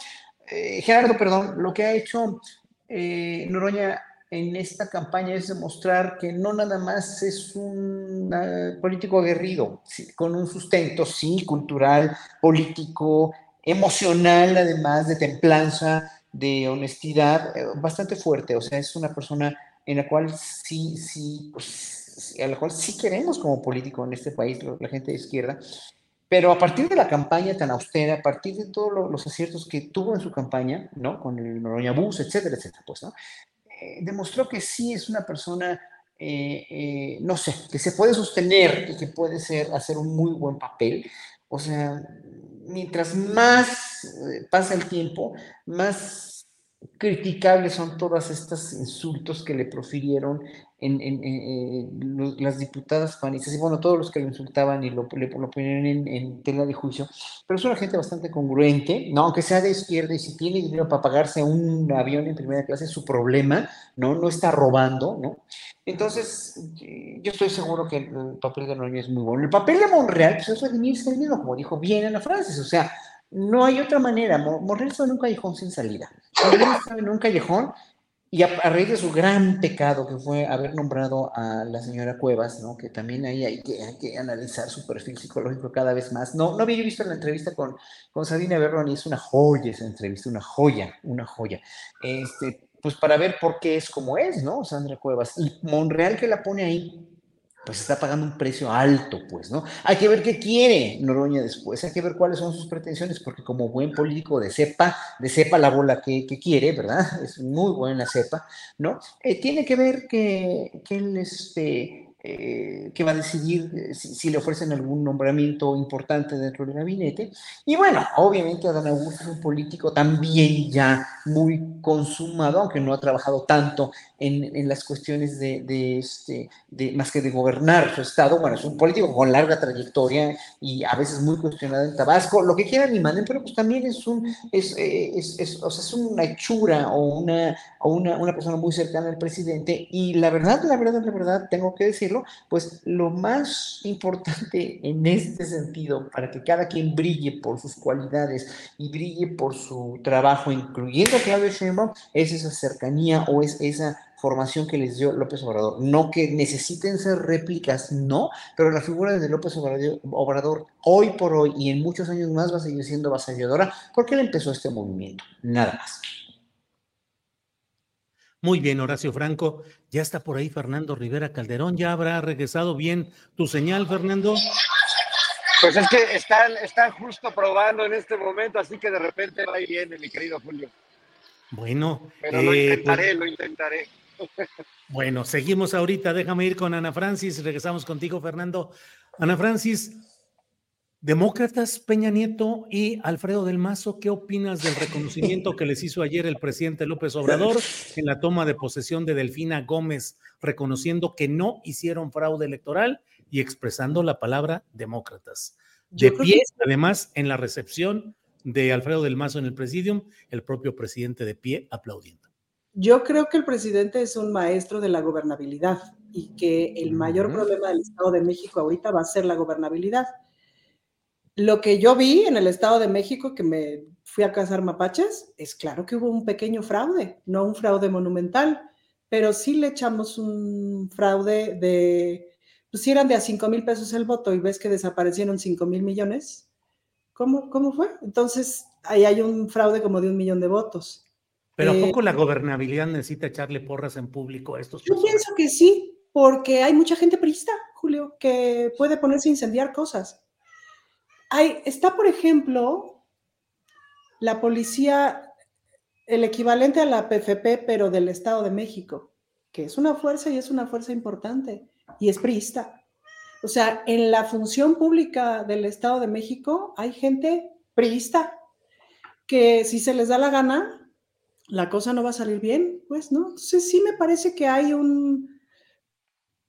eh, Gerardo, perdón, lo que ha hecho eh, Noroña en esta campaña es demostrar que no nada más es un político aguerrido, con un sustento, sí, cultural, político, emocional, además de templanza, de honestidad eh, bastante fuerte, o sea, es una persona en la cual sí, sí, pues, a la cual sí queremos como político en este país, la gente de izquierda, pero a partir de la campaña tan austera, a partir de todos los aciertos que tuvo en su campaña, ¿no? Con el Noroña Bus, etcétera, etcétera, pues, ¿no? Eh, demostró que sí es una persona, eh, no sé, que se puede sostener y que puede ser, hacer un muy buen papel. O sea, mientras más eh, pasa el tiempo, más criticables son todos estos insultos que le profirieron en, las diputadas panistas y bueno, todos los que lo insultaban y lo, le, lo ponían en, tela de juicio, pero es una gente bastante congruente, ¿no? aunque sea de izquierda y si tiene dinero para pagarse un avión en primera clase es su problema, ¿no? No está robando, ¿no? Entonces, yo estoy seguro que el papel de Noroña es muy bueno. El papel de Monreal, pues es redimirse el mismo, como dijo bien Ana Francis, o sea, no hay otra manera. Monreal está en un callejón sin salida. Monreal está en un callejón y a, raíz de su gran pecado, que fue haber nombrado a la señora Cuevas, ¿no? que también ahí hay que, hay que analizar su perfil psicológico cada vez más. No, no había visto la entrevista con, con Sabina Berrón y es una joya esa entrevista, una joya, una joya. Este, pues para ver por qué es como es, ¿no? Sandra Cuevas. Y Monreal que la pone ahí, pues está pagando un precio alto, pues, ¿no? Hay que ver qué quiere Noroña después, hay que ver cuáles son sus pretensiones, porque como buen político de cepa, de cepa la bola que, quiere, ¿verdad? Es muy buena cepa, ¿no? Eh, tiene que ver que, que él, este, eh, que va a decidir eh, si, le ofrecen algún nombramiento importante dentro del gabinete. Y bueno, obviamente Adán Augusto es un político también ya muy consumado, aunque no ha trabajado tanto en, en las cuestiones de, este, de, más que de gobernar su estado. Bueno, es un político con larga trayectoria y a veces muy cuestionado en Tabasco, lo que quieran y manden, pero pues también es, un, es, eh, es, es, o sea, es una hechura o, una, o una, una persona muy cercana al presidente. Y la verdad, la verdad, la verdad, tengo que decir pues lo más importante en este sentido, para que cada quien brille por sus cualidades y brille por su trabajo, incluyendo a Claudio Sheinbaum, es esa cercanía o es esa formación que les dio López Obrador. No que necesiten ser réplicas, no, pero la figura de López Obrador, Obrador hoy por hoy y en muchos años más va a seguir siendo vasalladora porque él empezó este movimiento, nada más. Muy bien, Horacio Franco. Ya está por ahí Fernando Rivera Calderón. ¿Ya habrá regresado bien tu señal, Fernando? Pues es que están, están justo probando en este momento, así que de repente va y viene, mi querido Julio. Bueno. Pero lo eh, intentaré, pues lo intentaré. Bueno, seguimos ahorita. Déjame ir con Ana Francis. Regresamos contigo, Fernando. Ana Francis, Demócratas, Peña Nieto y Alfredo del Mazo, ¿qué opinas del reconocimiento que les hizo ayer el presidente López Obrador en la toma de posesión de Delfina Gómez, reconociendo que no hicieron fraude electoral y expresando la palabra demócratas? De pie, además, en la recepción de Alfredo del Mazo en el presidium, el propio presidente de pie aplaudiendo. Yo creo que el presidente es un maestro de la gobernabilidad y que el mayor problema del Estado de México ahorita va a ser la gobernabilidad lo que yo vi en el Estado de México, que me fui a cazar mapaches, es claro que hubo un pequeño fraude, no un fraude monumental, pero sí le echamos un fraude de, pues si eran de a 5 mil pesos el voto y ves que desaparecieron 5 mil millones, ¿cómo, ¿cómo fue? Entonces, ahí hay un fraude como de un millón de votos. Pero ¿a poco eh, la gobernabilidad necesita echarle porras en público a estos? Yo pienso que sí, porque hay mucha gente prista, Julio, que puede ponerse a incendiar cosas está, por ejemplo, la policía, el equivalente a la PFP, pero del Estado de México, que es una fuerza y es una fuerza importante, y es priista. O sea, en la función pública del Estado de México hay gente priista, que si se les da la gana, la cosa no va a salir bien, pues, ¿no? Entonces sí me parece que hay un,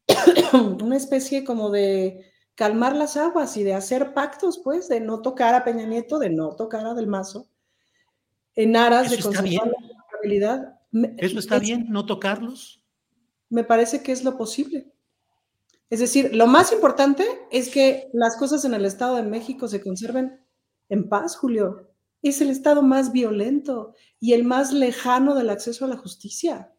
una especie como de calmar las aguas y de hacer pactos, pues, de no tocar a Peña Nieto, de no tocar a Del Mazo, en aras de conservar la estabilidad. ¿Eso está bien, no tocarlos? Me parece que es lo posible. Es decir, lo más importante es que las cosas en el Estado de México se conserven en paz, Julio. Es el Estado más violento y el más lejano del acceso a la justicia.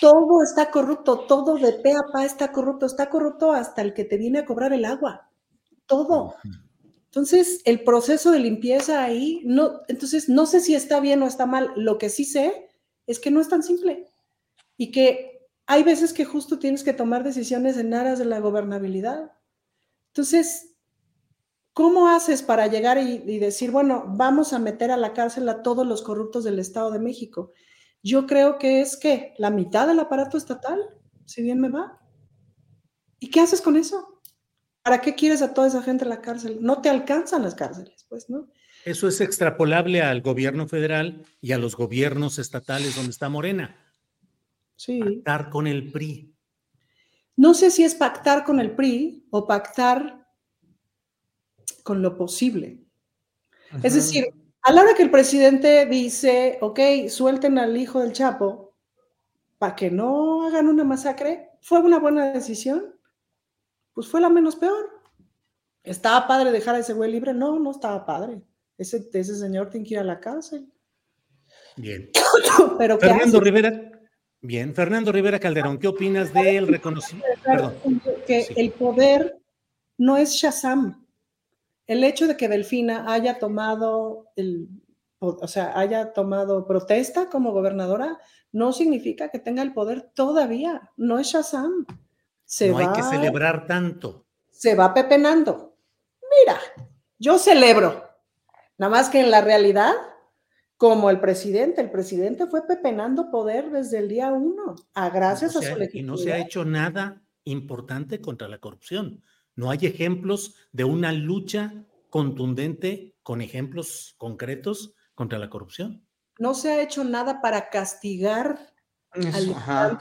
Todo está corrupto, todo de pe a pa está corrupto, está corrupto hasta el que te viene a cobrar el agua. Todo. Entonces, el proceso de limpieza ahí, no, entonces no sé si está bien o está mal. Lo que sí sé es que no es tan simple y que hay veces que justo tienes que tomar decisiones en aras de la gobernabilidad. Entonces, ¿cómo haces para llegar y, y decir, bueno, vamos a meter a la cárcel a todos los corruptos del Estado de México? Yo creo que es que la mitad del aparato estatal, si bien me va. ¿Y qué haces con eso? ¿Para qué quieres a toda esa gente en la cárcel? No te alcanzan las cárceles, pues, ¿no? Eso es extrapolable al gobierno federal y a los gobiernos estatales donde está Morena. Sí. Pactar con el PRI. No sé si es pactar con el PRI o pactar con lo posible. Es decir, a la hora que el presidente dice, ok, suelten al hijo del Chapo para que no hagan una masacre, ¿fue una buena decisión? Pues fue la menos peor. ¿Estaba padre dejar a ese güey libre? No, no estaba padre. Ese, ese señor tiene que ir a la cárcel. Bien. Pero Fernando Rivera, bien. Fernando Rivera Calderón, ¿qué opinas del reconocimiento? Perdón. Que el poder no es Shazam el hecho de que Delfina haya tomado el, o sea, haya tomado protesta como gobernadora, no significa que tenga el poder todavía. No es Shazam. Se no hay que celebrar tanto. Se va pepenando. Mira, yo celebro. Nada más que en la realidad, como el presidente, el presidente fue pepenando poder desde el día uno, a gracias a su Y no se ha hecho nada importante contra la corrupción. No hay ejemplos de una lucha contundente con ejemplos concretos contra la corrupción. No se ha hecho nada para castigar a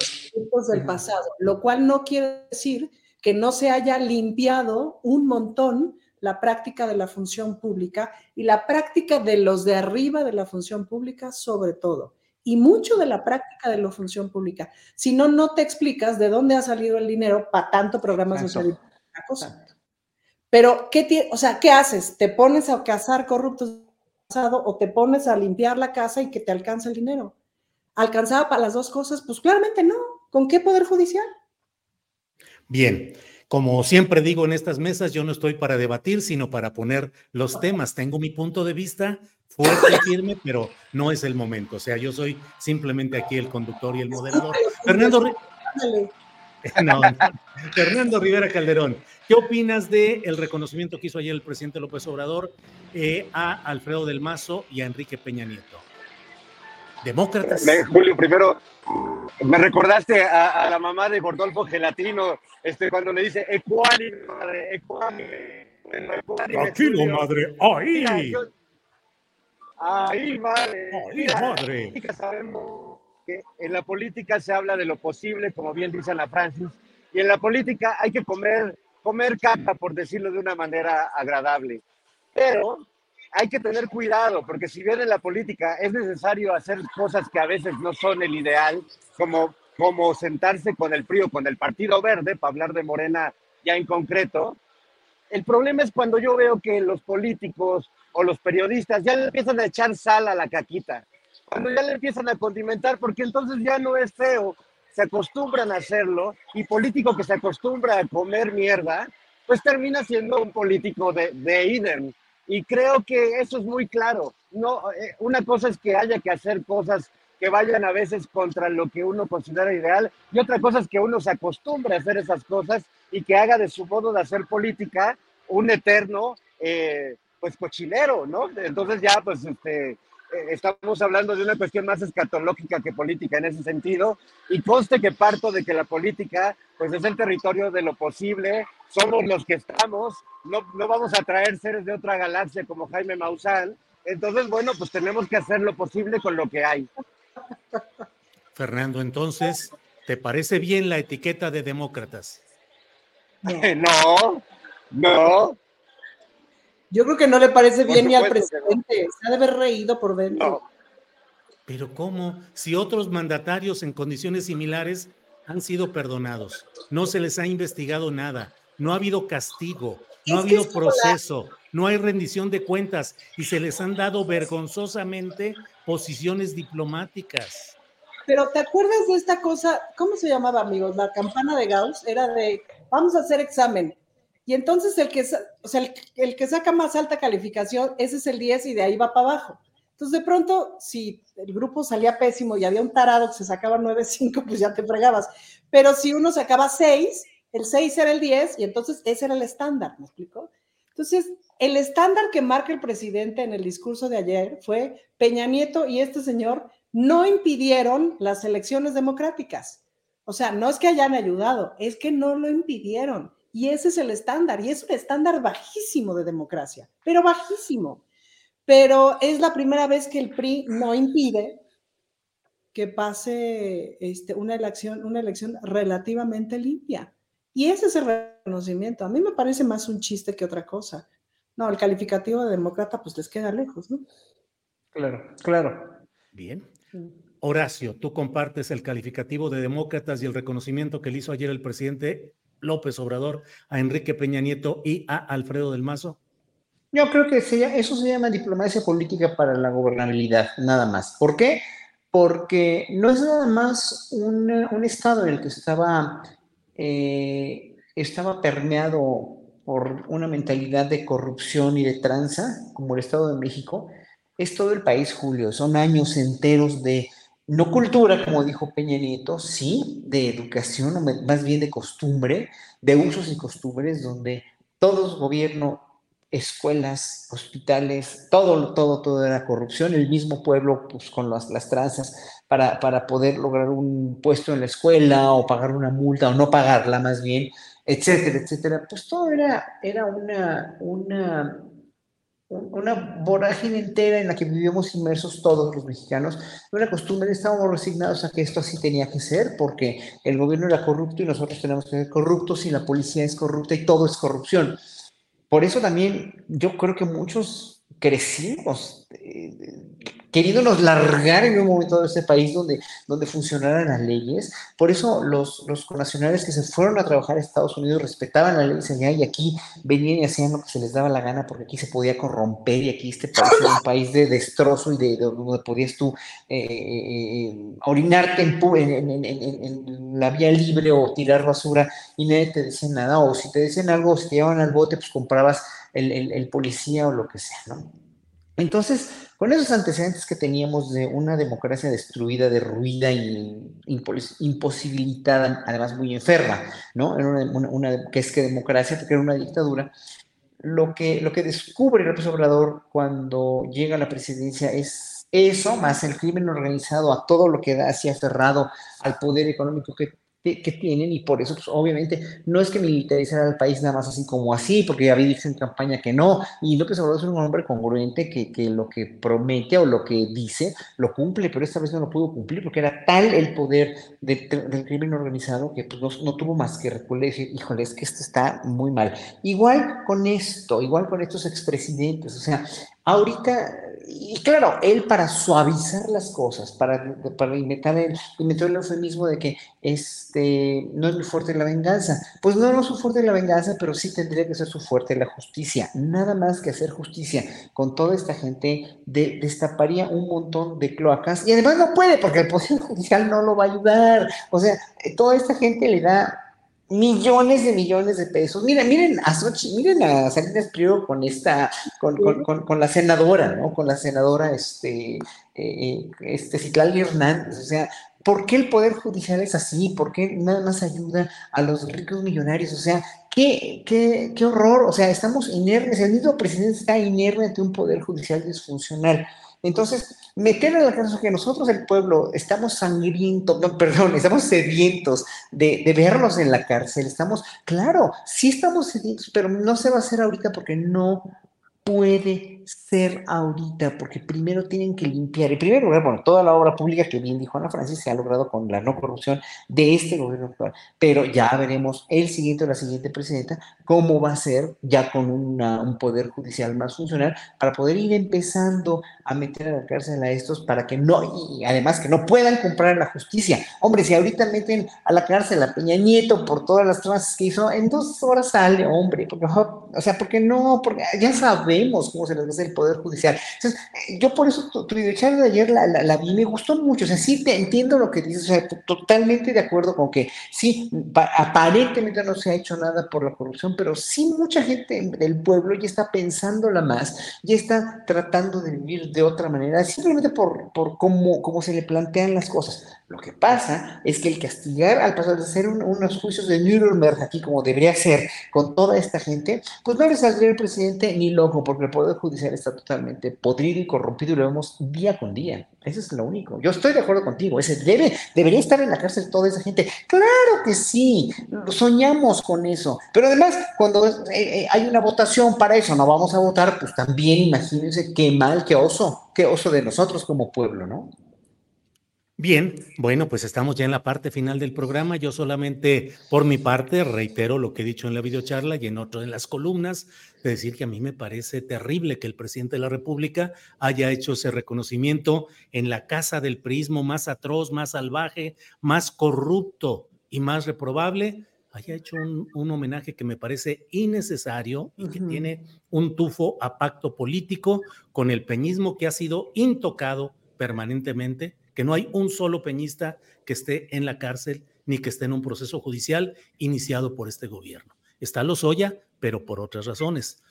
los del pasado, lo cual no quiere decir que no se haya limpiado un montón la práctica de la función pública y la práctica de los de arriba de la función pública sobre todo. Y mucho de la práctica de la función pública. Si no, no te explicas de dónde ha salido el dinero para tanto programa social. Cosa. Pero, ¿qué, o sea, ¿qué haces? ¿Te pones a cazar corruptos pasado o te pones a limpiar la casa y que te alcance el dinero? ¿Alcanzaba para las dos cosas? Pues claramente no. ¿Con qué poder judicial? Bien, como siempre digo en estas mesas, yo no estoy para debatir, sino para poner los temas. Tengo mi punto de vista fuerte y firme, pero no es el momento. O sea, yo soy simplemente aquí el conductor y el moderador. Fernando, Fernando Rivera Calderón, ¿qué opinas del el reconocimiento que hizo ayer el presidente López Obrador eh, a Alfredo del Mazo y a Enrique Peña Nieto? Demócratas. Julio, primero, me recordaste a, la mamá de Gordolfo Gelatino, este, cuando le dice ecuánime, madre, ecuánime. Tranquilo, madre, ahí. ahí, madre. Ahí, madre. Sabemos en la política se habla de lo posible, como bien dice la Francis, y en la política hay que comer, comer caca, por decirlo de una manera agradable. Pero hay que tener cuidado, porque si bien en la política es necesario hacer cosas que a veces no son el ideal, como, como sentarse con el PRI o con el Partido Verde, para hablar de Morena ya en concreto, el problema es cuando yo veo que los políticos o los periodistas ya empiezan a echar sal a la caquita, cuando ya le empiezan a condimentar, porque entonces ya no es feo, se acostumbran a hacerlo, y político que se acostumbra a comer mierda, pues termina siendo un político de, de idem. Y creo que eso es muy claro. No, eh, una cosa es que haya que hacer cosas que vayan a veces contra lo que uno considera ideal y otra cosa es que uno se acostumbre a hacer esas cosas y que haga de su modo de hacer política un eterno, eh, pues, cochinero, ¿no? Entonces ya, pues, este, estamos hablando de una cuestión más escatológica que política en ese sentido, y conste que parto de que la política, pues es el territorio de lo posible, somos los que estamos, no, no vamos a traer seres de otra galaxia como Jaime Maussan, entonces, bueno, pues tenemos que hacer lo posible con lo que hay. Fernando, entonces, ¿te parece bien la etiqueta de demócratas? No, no, yo creo que no le parece bien ni al presidente. Se ha de haber reído por dentro. Pero ¿cómo? Si otros mandatarios en condiciones similares han sido perdonados, no se les ha investigado nada, no ha habido castigo, no ha habido proceso, no hay rendición de cuentas y se les han dado vergonzosamente posiciones diplomáticas. Pero ¿te acuerdas de esta cosa? ¿Cómo se llamaba, amigos? La campana de Gauss era de, vamos a hacer examen y entonces el que, o sea, el, que saca más alta calificación, ese es el 10 y de ahí va para abajo. Entonces de pronto, si el grupo salía pésimo y había un tarado que se sacaba 9, 5, pues ya te fregabas. Pero si uno sacaba 6, el 6 era el 10 y entonces ese era el estándar, ¿me explico? Entonces, el estándar que marca el presidente en el discurso de ayer fue Peña Nieto y este señor no impidieron las elecciones democráticas. O sea, no es que hayan ayudado, es que no lo impidieron. Y ese es el estándar, y es un estándar bajísimo de democracia, pero bajísimo. Pero es la primera vez que el PRI no impide que pase este, una, elección, una elección relativamente limpia. Y ese es el reconocimiento. A mí me parece más un chiste que otra cosa. No, el calificativo de demócrata pues les queda lejos, ¿no? Claro, claro. Bien. Horacio, tú compartes el calificativo de demócratas y el reconocimiento que le hizo ayer el presidente López Obrador, a Enrique Peña Nieto y a Alfredo del Mazo? Yo creo que eso se llama diplomacia política para la gobernabilidad, nada más. ¿Por qué? Porque no es nada más un, estado en el que estaba, eh, estaba permeado por una mentalidad de corrupción y de tranza, como el Estado de México, es todo el país, Julio. Son años enteros de no cultura, como dijo Peña Nieto, sí, de educación, más bien de costumbre, de usos y costumbres, donde todos, gobierno, escuelas, hospitales, todo, todo, todo era corrupción, el mismo pueblo pues, con las, las para, para poder lograr un puesto en la escuela o pagar una multa o no pagarla más bien, etcétera, etcétera. Pues todo era, era una, una una vorágine entera en la que vivíamos inmersos todos los mexicanos, una costumbre, estábamos resignados a que esto así tenía que ser, porque el gobierno era corrupto y nosotros tenemos que ser corruptos y la policía es corrupta y todo es corrupción. Por eso también yo creo que muchos crecimos eh, queriéndonos largar en un momento de este país donde, donde funcionaran las leyes. Por eso los, los connacionales que se fueron a trabajar a Estados Unidos respetaban las leyes allá y aquí venían y hacían lo que se les daba la gana porque aquí se podía corromper y aquí este país era un país de destrozo y de, donde podías tú orinarte en, la vía libre o tirar basura y nadie te decía nada. O si te decían algo, si te llevaban al bote, pues comprabas el, el policía o lo que sea, ¿no? Entonces, con esos antecedentes que teníamos de una democracia destruida, derruida y imposibilitada, además muy enferma, ¿no? Era una, que es que democracia, porque era una dictadura, lo que, lo que descubre López Obrador cuando llega a la presidencia es eso, más el crimen organizado, a todo lo que da así aferrado al poder económico que que, tienen y por eso, pues obviamente, no es que militarizar al país nada más así como así, porque ya vi en campaña que no, y López Obrador es un hombre congruente que, que, lo que promete o lo que dice lo cumple, pero esta vez no lo pudo cumplir porque era tal el poder del crimen organizado que pues, no, no, tuvo más que recular y decir, híjole, es que esto está muy mal. Igual con esto, igual con estos expresidentes, o sea, ahorita y claro, él para suavizar las cosas, para, para inventar, el, inventar el eufemismo de que este, no es muy fuerte la venganza. Pues no, no es su fuerte la venganza, pero sí tendría que ser su fuerte la justicia. Nada más que hacer justicia con toda esta gente de, destaparía un montón de cloacas. Y además no puede, porque el Poder Judicial no lo va a ayudar. O sea, toda esta gente le da millones de millones de pesos. Miren, miren a Sochi, miren a Salinas Pliego con esta, con, con, con, la senadora, ¿no? Con la senadora, este, eh, este Citlali Hernández. O sea, ¿por qué el Poder Judicial es así? ¿Por qué nada más ayuda a los ricos millonarios? O sea, qué, qué, qué horror. O sea, estamos inermes. El mismo presidente está inerme ante un Poder Judicial disfuncional. Entonces, meter en la cárcel que nosotros, el pueblo, estamos sangrientos, no, perdón, estamos sedientos de, de, verlos en la cárcel, estamos, claro, sí estamos sedientos, pero no se va a hacer ahorita porque no puede ser ahorita, porque primero tienen que limpiar. En primer lugar, bueno, toda la obra pública que bien dijo Ana Francis se ha logrado con la no corrupción de este gobierno actual, pero ya veremos el siguiente o la siguiente presidenta cómo va a ser ya con un poder judicial más funcional para poder ir empezando a meter a la cárcel a estos para que no, y además que no puedan comprar la justicia. Hombre, si ahorita meten a la cárcel a Peña Nieto por todas las tranzas que hizo, en dos horas sale, hombre, porque, o sea, porque no, porque ya sabemos cómo se les hace el Poder Judicial. Entonces, yo por eso tu, videocharla de ayer la, la, vi, me gustó mucho, o sea, sí te entiendo lo que dices, o sea, totalmente de acuerdo con que sí, aparentemente no se ha hecho nada por la corrupción, pero sí mucha gente del pueblo ya está pensándola más, ya está tratando de vivir de otra manera, simplemente por, por cómo, cómo se le plantean las cosas. Lo que pasa es que el castigar al de hacer unos juicios de Nuremberg aquí como debería ser con toda esta gente, pues no le saldría el presidente ni loco, porque el Poder Judicial está totalmente podrido y corrompido y lo vemos día con día. Eso es lo único. Yo estoy de acuerdo contigo. Ese debe, debería estar en la cárcel toda esa gente. Claro que sí, soñamos con eso. Pero además, cuando eh, eh, hay una votación para eso, no vamos a votar, pues también imagínense qué mal, qué oso, qué oso de nosotros como pueblo, ¿no? Bien, bueno, pues estamos ya en la parte final del programa. Yo solamente, por mi parte, reitero lo que he dicho en la videocharla y en otro en las columnas, de decir que a mí me parece terrible que el presidente de la República haya hecho ese reconocimiento en la casa del prismo más atroz, más salvaje, más corrupto y más reprobable, haya hecho un, un homenaje que me parece innecesario y que tiene un tufo a pacto político con el peñismo que ha sido intocado permanentemente que no hay un solo peñista que esté en la cárcel ni que esté en un proceso judicial iniciado por este gobierno. Está Lozoya, pero por otras razones.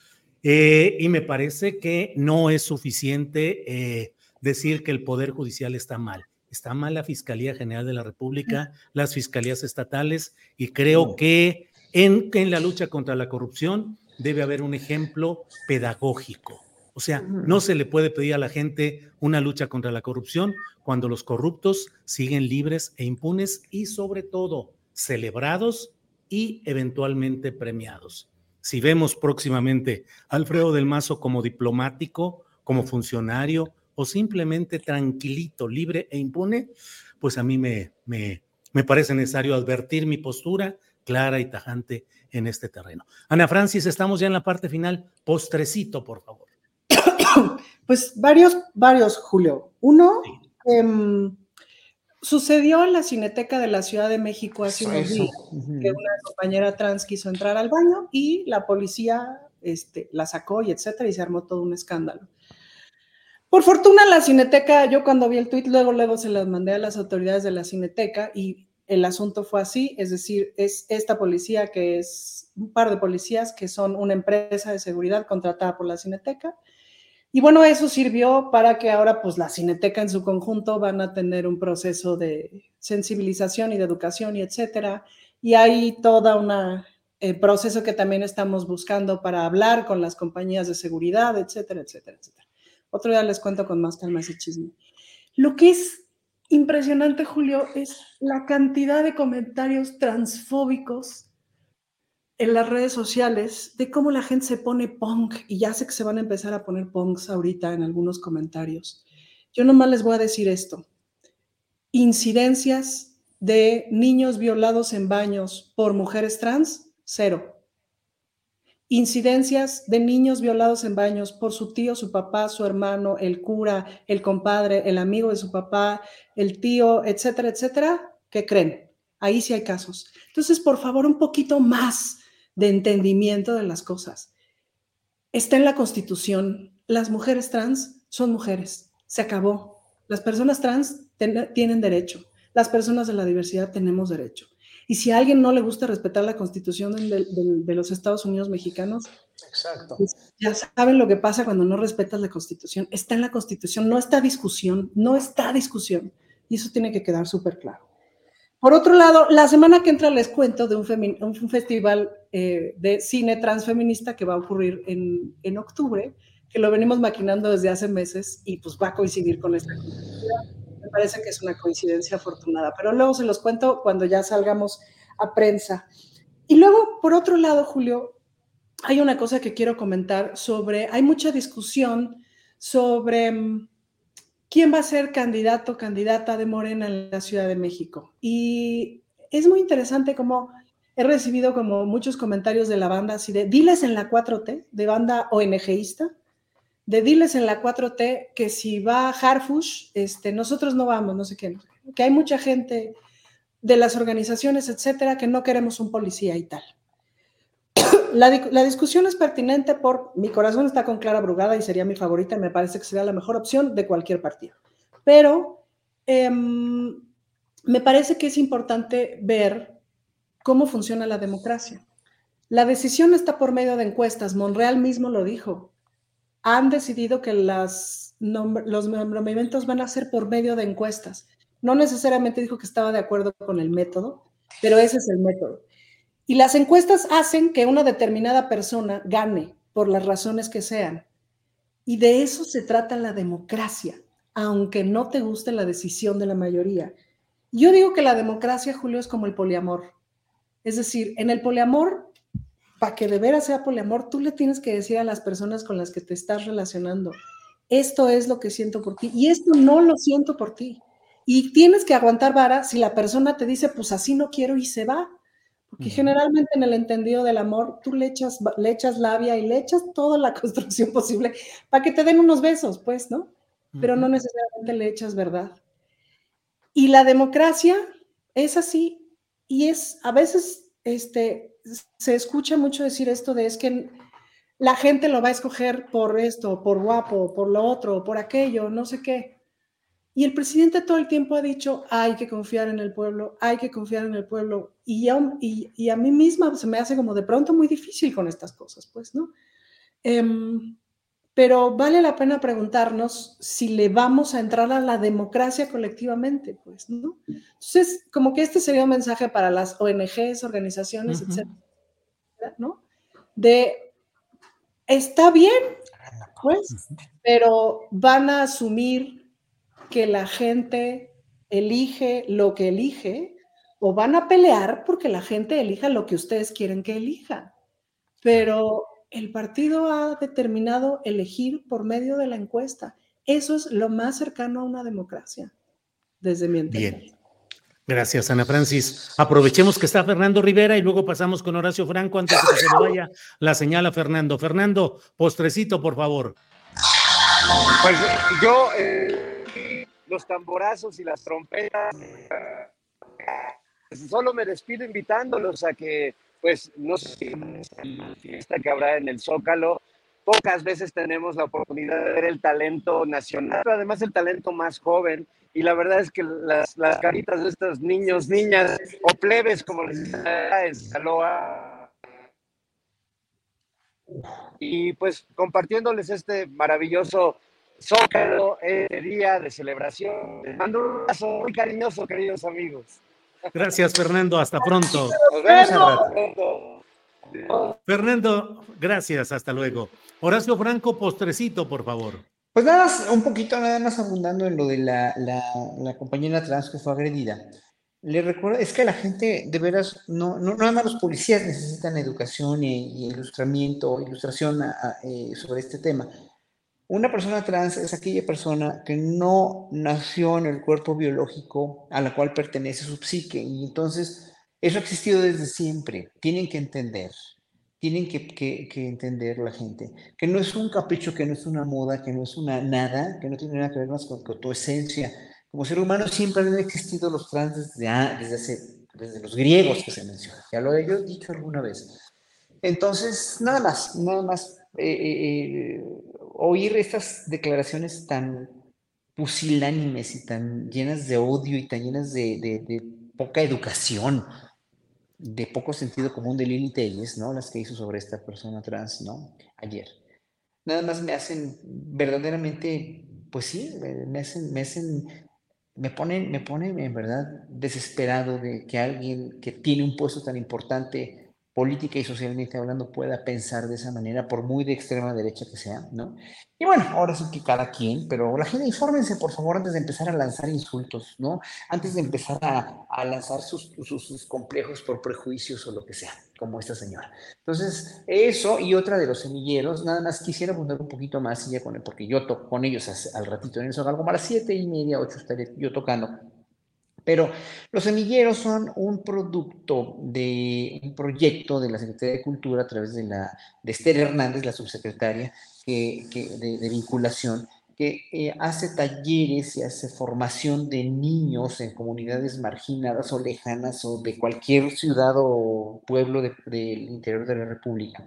Eh, y me parece que no es suficiente eh, decir que el Poder Judicial está mal. Está mal la Fiscalía General de la República, las fiscalías estatales, y creo que en, en la lucha contra la corrupción debe haber un ejemplo pedagógico O sea, no se le puede pedir a la gente una lucha contra la corrupción cuando los corruptos siguen libres e impunes y sobre todo celebrados y eventualmente premiados. Si vemos próximamente a Alfredo del Mazo como diplomático, como funcionario o simplemente tranquilito, libre e impune, pues a mí me, me, me parece necesario advertir mi postura clara y tajante en este terreno. Ana Francis, estamos ya en la parte final. Postrecito, por favor. Pues varios, varios, Julio. Uno, em, sucedió en la Cineteca de la Ciudad de México hace unos días que una compañera trans quiso entrar al baño y la policía este, la sacó y etcétera, y se armó todo un escándalo. Por fortuna, la Cineteca, yo cuando vi el tuit, luego, luego se las mandé a las autoridades de la Cineteca y el asunto fue así, es decir, es esta policía que es un par de policías que son una empresa de seguridad contratada por la Cineteca y bueno, eso sirvió para que ahora pues la Cineteca en su conjunto van a tener un proceso de sensibilización y de educación y etcétera. Y hay toda una eh, proceso que también estamos buscando para hablar con las compañías de seguridad, etcétera, etcétera, etcétera. Otro día les cuento con más calma ese chisme. Lo que es impresionante, Julio, es la cantidad de comentarios transfóbicos en las redes sociales de cómo la gente se pone punk y ya sé que se van a empezar a poner punks ahorita en algunos comentarios. Yo nomás les voy a decir esto. Incidencias de niños violados en baños por mujeres trans, cero. Incidencias de niños violados en baños por su tío, su papá, su hermano, el cura, el compadre, el amigo de su papá, el tío, etcétera, etcétera. ¿Qué creen? Ahí sí hay casos. Entonces, por favor, un poquito más de entendimiento de las cosas. Está en la Constitución. Las mujeres trans son mujeres. Se acabó. Las personas trans tienen derecho. Las personas de la diversidad tenemos derecho. Y si a alguien no le gusta respetar la Constitución de, los Estados Unidos mexicanos, pues ya saben lo que pasa cuando no respetas la Constitución. Está en la Constitución, no está discusión, no está discusión. Y eso tiene que quedar súper claro. Por otro lado, la semana que entra les cuento de un, festival eh, de cine transfeminista que va a ocurrir en, octubre, que lo venimos maquinando desde hace meses y pues va a coincidir con esta Me parece que es una coincidencia afortunada, pero luego se los cuento cuando ya salgamos a prensa. Y luego, por otro lado, Julio, hay una cosa que quiero comentar sobre, hay mucha discusión sobre mm, quién va a ser candidato candidata de Morena en la Ciudad de México. Y es muy interesante como he recibido como muchos comentarios de la banda así de diles en la 4T, de banda ONGista, de diles en la 4T que si va Harfush, este, nosotros no vamos, no sé qué, que hay mucha gente de las organizaciones, etcétera, que no queremos un policía y tal la, discusión es pertinente por mi corazón está con Clara Brugada y sería mi favorita y me parece que sería la mejor opción de cualquier partido. Pero em, me parece que es importante ver cómo funciona la democracia. La decisión está por medio de encuestas. Monreal mismo lo dijo. Han decidido que los nombramientos van a ser por medio de encuestas. No necesariamente dijo que estaba de acuerdo con el método, pero ese es el método. Y las encuestas hacen que una determinada persona gane por las razones que sean. Y de eso se trata la democracia, aunque no te guste la decisión de la mayoría. Yo digo que la democracia, Julio, es como el poliamor. Es decir, en el poliamor, para que de veras sea poliamor, tú le tienes que decir a las personas con las que te estás relacionando, esto es lo que siento por ti y esto no lo siento por ti. Y tienes que aguantar vara si la persona te dice, pues así no quiero y se va. Porque generalmente en el entendido del amor, tú le echas, le echas labia y le echas toda la construcción posible para que te den unos besos, pues, ¿no? Pero no necesariamente le echas verdad. Y la democracia es así y es, a veces, este, se escucha mucho decir esto de es que la gente lo va a escoger por esto, por guapo, por lo otro, por aquello, no sé qué. Y el presidente todo el tiempo ha dicho, hay que confiar en el pueblo, hay que confiar en el pueblo. Y, y, a mí misma se me hace como de pronto muy difícil con estas cosas, pues, ¿no? Em, pero vale la pena preguntarnos si le vamos a entrar a la democracia colectivamente, pues, ¿no? Entonces, como que este sería un mensaje para las ONGs, organizaciones, etcétera, ¿no? De está bien, pues, pero van a asumir que la gente elige lo que elige o van a pelear porque la gente elija lo que ustedes quieren que elija. Pero el partido ha determinado elegir por medio de la encuesta. Eso es lo más cercano a una democracia, desde mi entender. Bien. Gracias, Ana Francis. Aprovechemos que está Fernando Rivera y luego pasamos con Horacio Franco antes de que se vaya la señal a Fernando. Fernando, postrecito, por favor. Pues yo, eh, los tamborazos y las trompetas, solo me despido invitándolos a que, pues, no sé si la fiesta que habrá en el Zócalo, pocas veces tenemos la oportunidad de ver el talento nacional, pero además el talento más joven. Y la verdad es que las, las caritas de estos niños, niñas o plebes, como les en Saloa, y pues compartiéndoles este maravilloso Zócalo, este día de celebración. Les mando un abrazo muy cariñoso, queridos amigos. Gracias, Fernando. Hasta pronto. Nos vemos. Fernando, gracias. Hasta luego. Horacio Franco, postrecito, por favor. Pues nada más, un poquito, nada más abundando en lo de la, la, la compañera trans que fue agredida. Le recuerdo, es que la gente, de veras, no, no, nada más los policías necesitan educación y, y ilustramiento, ilustración a- a, eh, sobre este tema. Una persona trans es aquella persona que no nació en el cuerpo biológico a la cual pertenece su psique y entonces eso ha existido desde siempre. Tienen que entender, tienen que, que- que entender la gente que no es un capricho, que no es una moda, que no es una nada, que no tiene nada que ver más con, con tu esencia. Como ser humano siempre han existido los trans desde, a- desde, hace- desde los griegos que se menciona. Ya lo he yo dicho alguna vez. Entonces, nada más, nada más eh, eh, eh, oír estas declaraciones tan pusilánimes y tan llenas de odio y tan llenas de, de- de poca educación, de poco sentido común de Lili Telles, ¿no? Las que hizo sobre esta persona trans, ¿no? Ayer. Nada más me hacen verdaderamente, pues sí, me hacen, me hacen, me ponen, me ponen en verdad desesperado de que alguien que tiene un puesto tan importante política y socialmente hablando pueda pensar de esa manera, por muy de extrema derecha que sea, ¿no? Y bueno, ahora sí que cada quien, pero la gente infórmense, por favor, antes de empezar a lanzar insultos, ¿no? Antes de empezar a, lanzar sus, sus, complejos por prejuicios o lo que sea, como esta señora. Entonces, eso y otra de los semilleros, nada más quisiera abundar un poquito más, y ya porque yo toco con ellos al ratito en el Zócalo, como a las siete y media, ocho estaré yo tocando. Pero los semilleros son un producto de un proyecto de la Secretaría de Cultura a través de, la, de Esther Hernández, la subsecretaria de, vinculación, que eh, hace talleres y hace formación de niños en comunidades marginadas o lejanas o de cualquier ciudad o pueblo de- del interior de la República,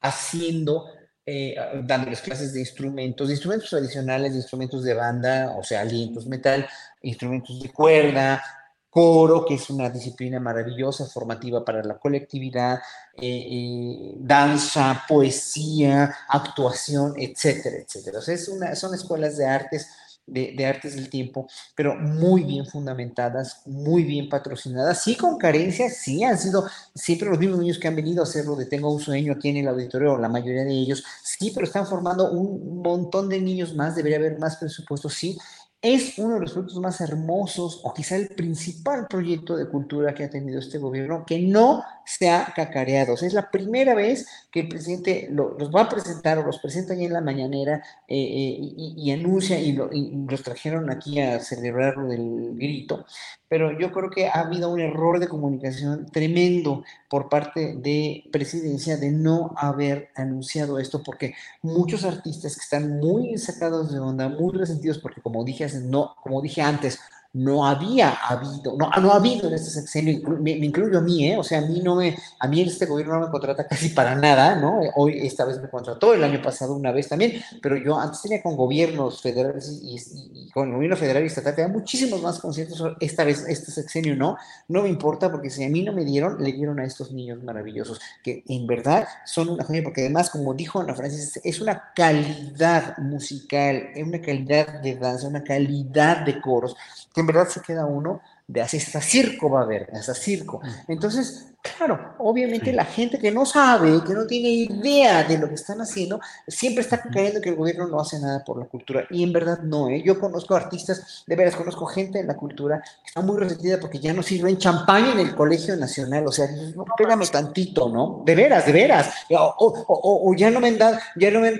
haciendo eh, dándoles clases de instrumentos, instrumentos tradicionales, instrumentos de banda, o sea, alientos, metal, instrumentos de cuerda, coro, que es una disciplina maravillosa, formativa para la colectividad, eh, eh, danza, poesía, actuación, etcétera, etcétera. O sea, son escuelas de artes, de artes del tiempo, pero muy bien fundamentadas, muy bien patrocinadas, sí con carencias, sí han sido siempre los mismos niños que han venido a hacerlo de Tengo un sueño aquí en el auditorio, la mayoría de ellos, sí, pero están formando un montón de niños más, debería haber más presupuesto, sí, es uno de los proyectos más hermosos o quizá el principal proyecto de cultura que ha tenido este gobierno que no se ha cacareado. O sea, es la primera vez que el presidente lo- los va a presentar o los presenta en la mañanera eh, eh, y, anuncia y, lo- los trajeron aquí a celebrar del grito. Pero yo creo que ha habido un error de comunicación tremendo por parte de presidencia de no haber anunciado esto porque muchos artistas que están muy sacados de onda, muy resentidos, porque como dije, no, como dije antes, no había habido, no, no ha habido en este sexenio, me, incluyo a mí, ¿eh? o sea, a mí no me, a mí este gobierno no me contrata casi para nada, ¿no? Hoy, esta vez me contrató, el año pasado una vez también, pero yo antes tenía con gobiernos federales y con el gobierno federal y estatal, tenía muchísimos más conciertos, esta vez, este sexenio no, no me importa, porque si a mí no me dieron, le dieron a estos niños maravillosos, que en verdad son una joya, porque además, como dijo Ana Francis, es una calidad musical, es una calidad de danza, una calidad de coros, que en verdad se queda uno de hasta circo va a haber, hasta circo. Entonces, Claro, obviamente la gente que no sabe, que no tiene idea de lo que están haciendo, siempre está creyendo que el gobierno no hace nada por la cultura. Y en verdad no, ¿eh? Yo conozco artistas, de veras, conozco gente en la cultura que está muy resentida porque ya no sirven champaña en el Colegio Nacional. O sea, no, pégame tantito, ¿no? De veras, de veras. O, ya no me han dado, ya no me,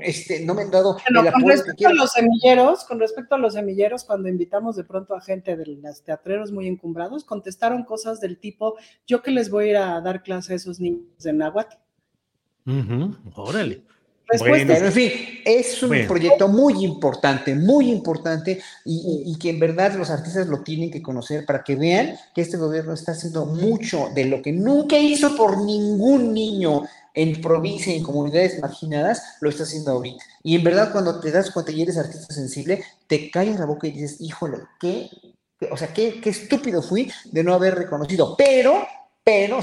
este, no me han dado con respecto a los semilleros, con respecto a los semilleros, cuando invitamos de pronto a gente de los teatreros muy encumbrados, contestaron cosas del tipo, yo que les voy a ir a dar clase a esos niños de náhuatl. Órale. Bueno, en fin, es un proyecto muy importante, muy importante y, que en verdad los artistas lo tienen que conocer para que vean que este gobierno está haciendo mucho de lo que nunca hizo por ningún niño en provincia y en comunidades marginadas, lo está haciendo ahorita. Y en verdad cuando te das cuenta y eres artista sensible, te callas la boca y dices, híjole, qué, o sea, qué, qué estúpido fui de no haber reconocido. Pero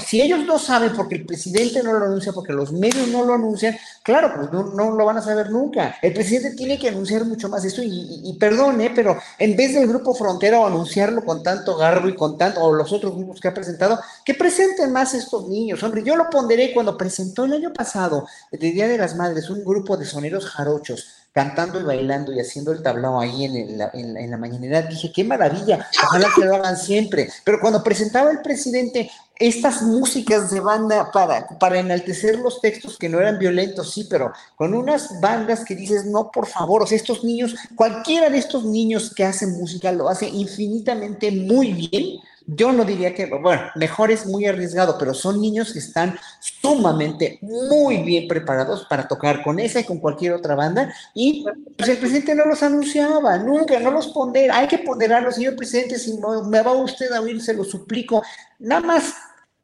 si ellos no saben, porque el presidente no lo anuncia, porque los medios no lo anuncian, claro, pues no, lo van a saber nunca. El presidente tiene que anunciar mucho más esto. Y, y, pero en vez del Grupo Frontera o anunciarlo con tanto garbo y con tanto, o los otros grupos que ha presentado, que presenten más estos niños. Hombre, yo lo pondré cuando presentó el año pasado, el Día de las Madres, un grupo de soneros jarochos cantando y bailando y haciendo el tablao ahí en, la, en, la dije, qué maravilla, ojalá que lo hagan siempre. Pero cuando presentaba el presidente estas músicas de banda para, para enaltecer los textos que no eran violentos, sí, pero con unas bandas que dices, no, por favor, o sea, estos niños, cualquiera de estos niños que hacen música lo hace infinitamente muy bien, yo no diría que, bueno, mejor es muy arriesgado, pero son niños que están sumamente muy bien preparados para tocar con esa y con cualquier otra banda. Y pues, el presidente no los anunciaba, nunca, no los pondera. Hay que ponderarlos, señor presidente, si me va usted a oír, se lo suplico. Nada más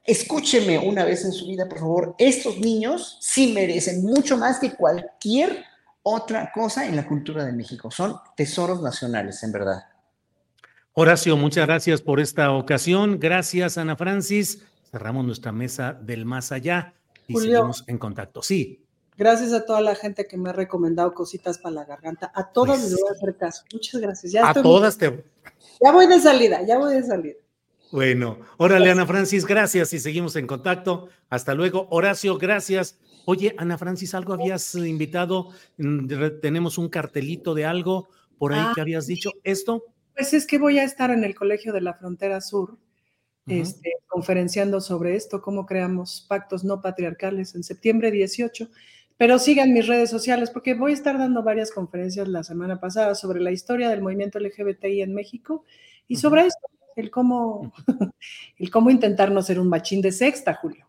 escúcheme una vez en su vida, por favor. Estos niños sí merecen mucho más que cualquier otra cosa en la cultura de México. Son tesoros nacionales, en verdad. Horacio, muchas gracias por esta ocasión. Gracias, Ana Francis. Cerramos nuestra mesa del más allá y seguimos en contacto. Sí. Gracias a toda la gente que me ha recomendado cositas para la garganta. A todas pues les voy a hacer caso. Muchas gracias. a todas te. Ya voy de salida, ya voy de salida. Bueno, órale, Ana Francis, gracias y seguimos en contacto. Hasta luego. Horacio, gracias. Oye, Ana Francis, algo habías invitado. Mm, tenemos un cartelito de algo por ahí que ah, habías dicho. ¿Esto? Pues es que voy a estar en el Colegio de la Frontera Sur, este, conferenciando sobre esto, cómo creamos pactos no patriarcales en septiembre 18. Pero sigan mis redes sociales porque voy a estar dando varias conferencias la semana pasada sobre la historia del movimiento LGBTI en México y sobre esto, el cómo, el cómo intentar no ser un machín de sexta, Julio.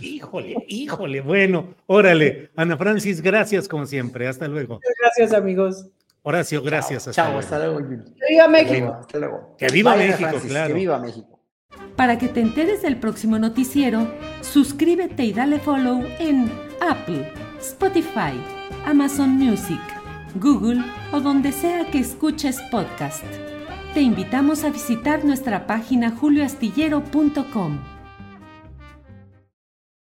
Híjole, híjole, bueno, órale. Ana Francis, gracias como siempre. Hasta luego. Gracias, amigos. Horacio, gracias. Chao, hasta, luego. Que viva México. Hasta luego. Que viva México, claro. Que viva México. Para que te enteres del próximo noticiero, suscríbete y dale follow en Apple, Spotify, Amazon Music, Google o donde sea que escuches podcast. Te invitamos a visitar nuestra página julioastillero.com.